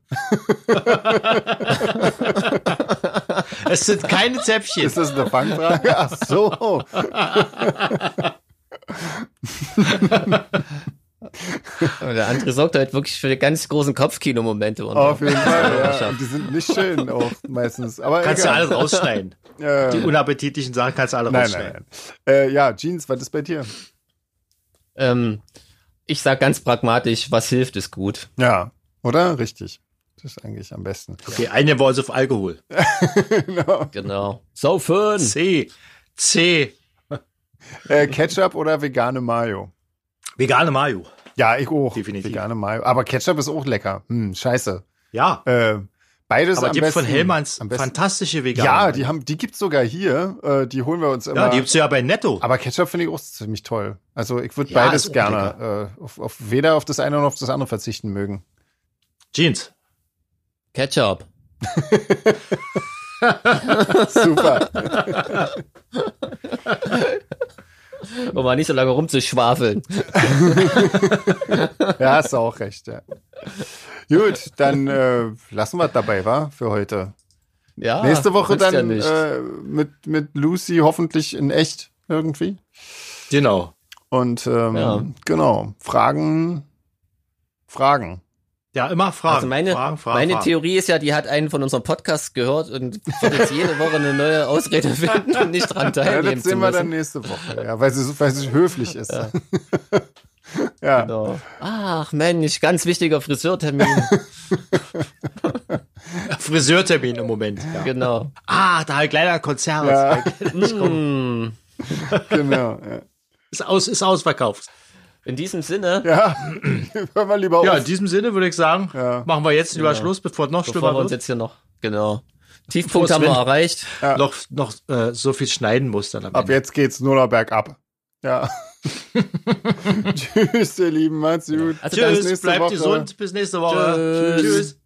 Es sind keine Zäpfchen. Ist das eine Fangfrage? Ach so. Und der andere sorgt halt wirklich für ganz großen Kopfkino-Momente. Und Auf jeden Fall. Ja. Und die sind nicht schön auch meistens. Aber Kannst du egal. alles rausschneiden. Äh, Die unappetitlichen Sachen kannst du alle nein, rausschneiden. nein, nein. Äh, ja, Jeans, was ist bei dir? ähm, ich sag ganz pragmatisch, was hilft, ist gut. Ja, oder? Richtig. Das ist eigentlich am besten. Okay, eine also auf Alkohol. genau. Genau. Saufen! C. C. Äh, Ketchup oder vegane Mayo? Vegane Mayo. Ja, ich auch. Definitiv. Vegane Mayo. Aber Ketchup ist auch lecker. Hm, scheiße. Ja. Äh, beides Aber am gibt besten. von Hellmanns am besten. fantastische Vegane Ja, Mayo. die haben, die gibt's sogar hier. Äh, die holen wir uns immer. Ja, die gibt's ja bei Netto. aber Ketchup finde ich auch ziemlich toll. Also ich würde Ja, beides gerne äh, auf, auf weder auf das eine noch auf das andere verzichten mögen. Jeans. Ketchup. Super. Um mal nicht so lange rumzuschwafeln. ja, hast du auch recht. Ja. Gut, dann äh, lassen wir es dabei, war für heute. Ja, Nächste Woche ja dann nicht. äh, mit, mit Lucy hoffentlich in echt irgendwie. Genau. Und ähm, Ja. genau, Fragen, Fragen. Ja, immer Fragen. Also meine, Fragen, Fragen, meine Fragen. Theorie ist ja, die hat einen von unserem Podcast gehört und wird jetzt jede Woche eine neue Ausrede finden und nicht dran Ja, teilnehmen das zu sehen wir dann nächste Woche, ja, weil sie, weil sie höflich ist. Ja. ja. Genau. Ach Mensch, ganz wichtiger Friseurtermin. Friseurtermin im Moment. Ja. genau. Ah, da halt leider Konzert. Ja. Hm. genau. Ja, Ist, aus, ist ausverkauft. In diesem Sinne, ja. hör mal lieber Ja, in auf. diesem Sinne würde ich sagen, Ja. machen wir jetzt lieber Schluss, bevor es noch bevor schlimmer wir uns wird. jetzt hier noch, genau. Tiefpunkt haben wir erreicht. Noch, noch äh, so viel schneiden muss dann am Ab Ende. jetzt geht's nur noch bergab. Ja. Tschüss, ihr Lieben, macht's gut. Also Tschüss, bleibt Woche. gesund, bis nächste Woche. Tschüss. Tschüss.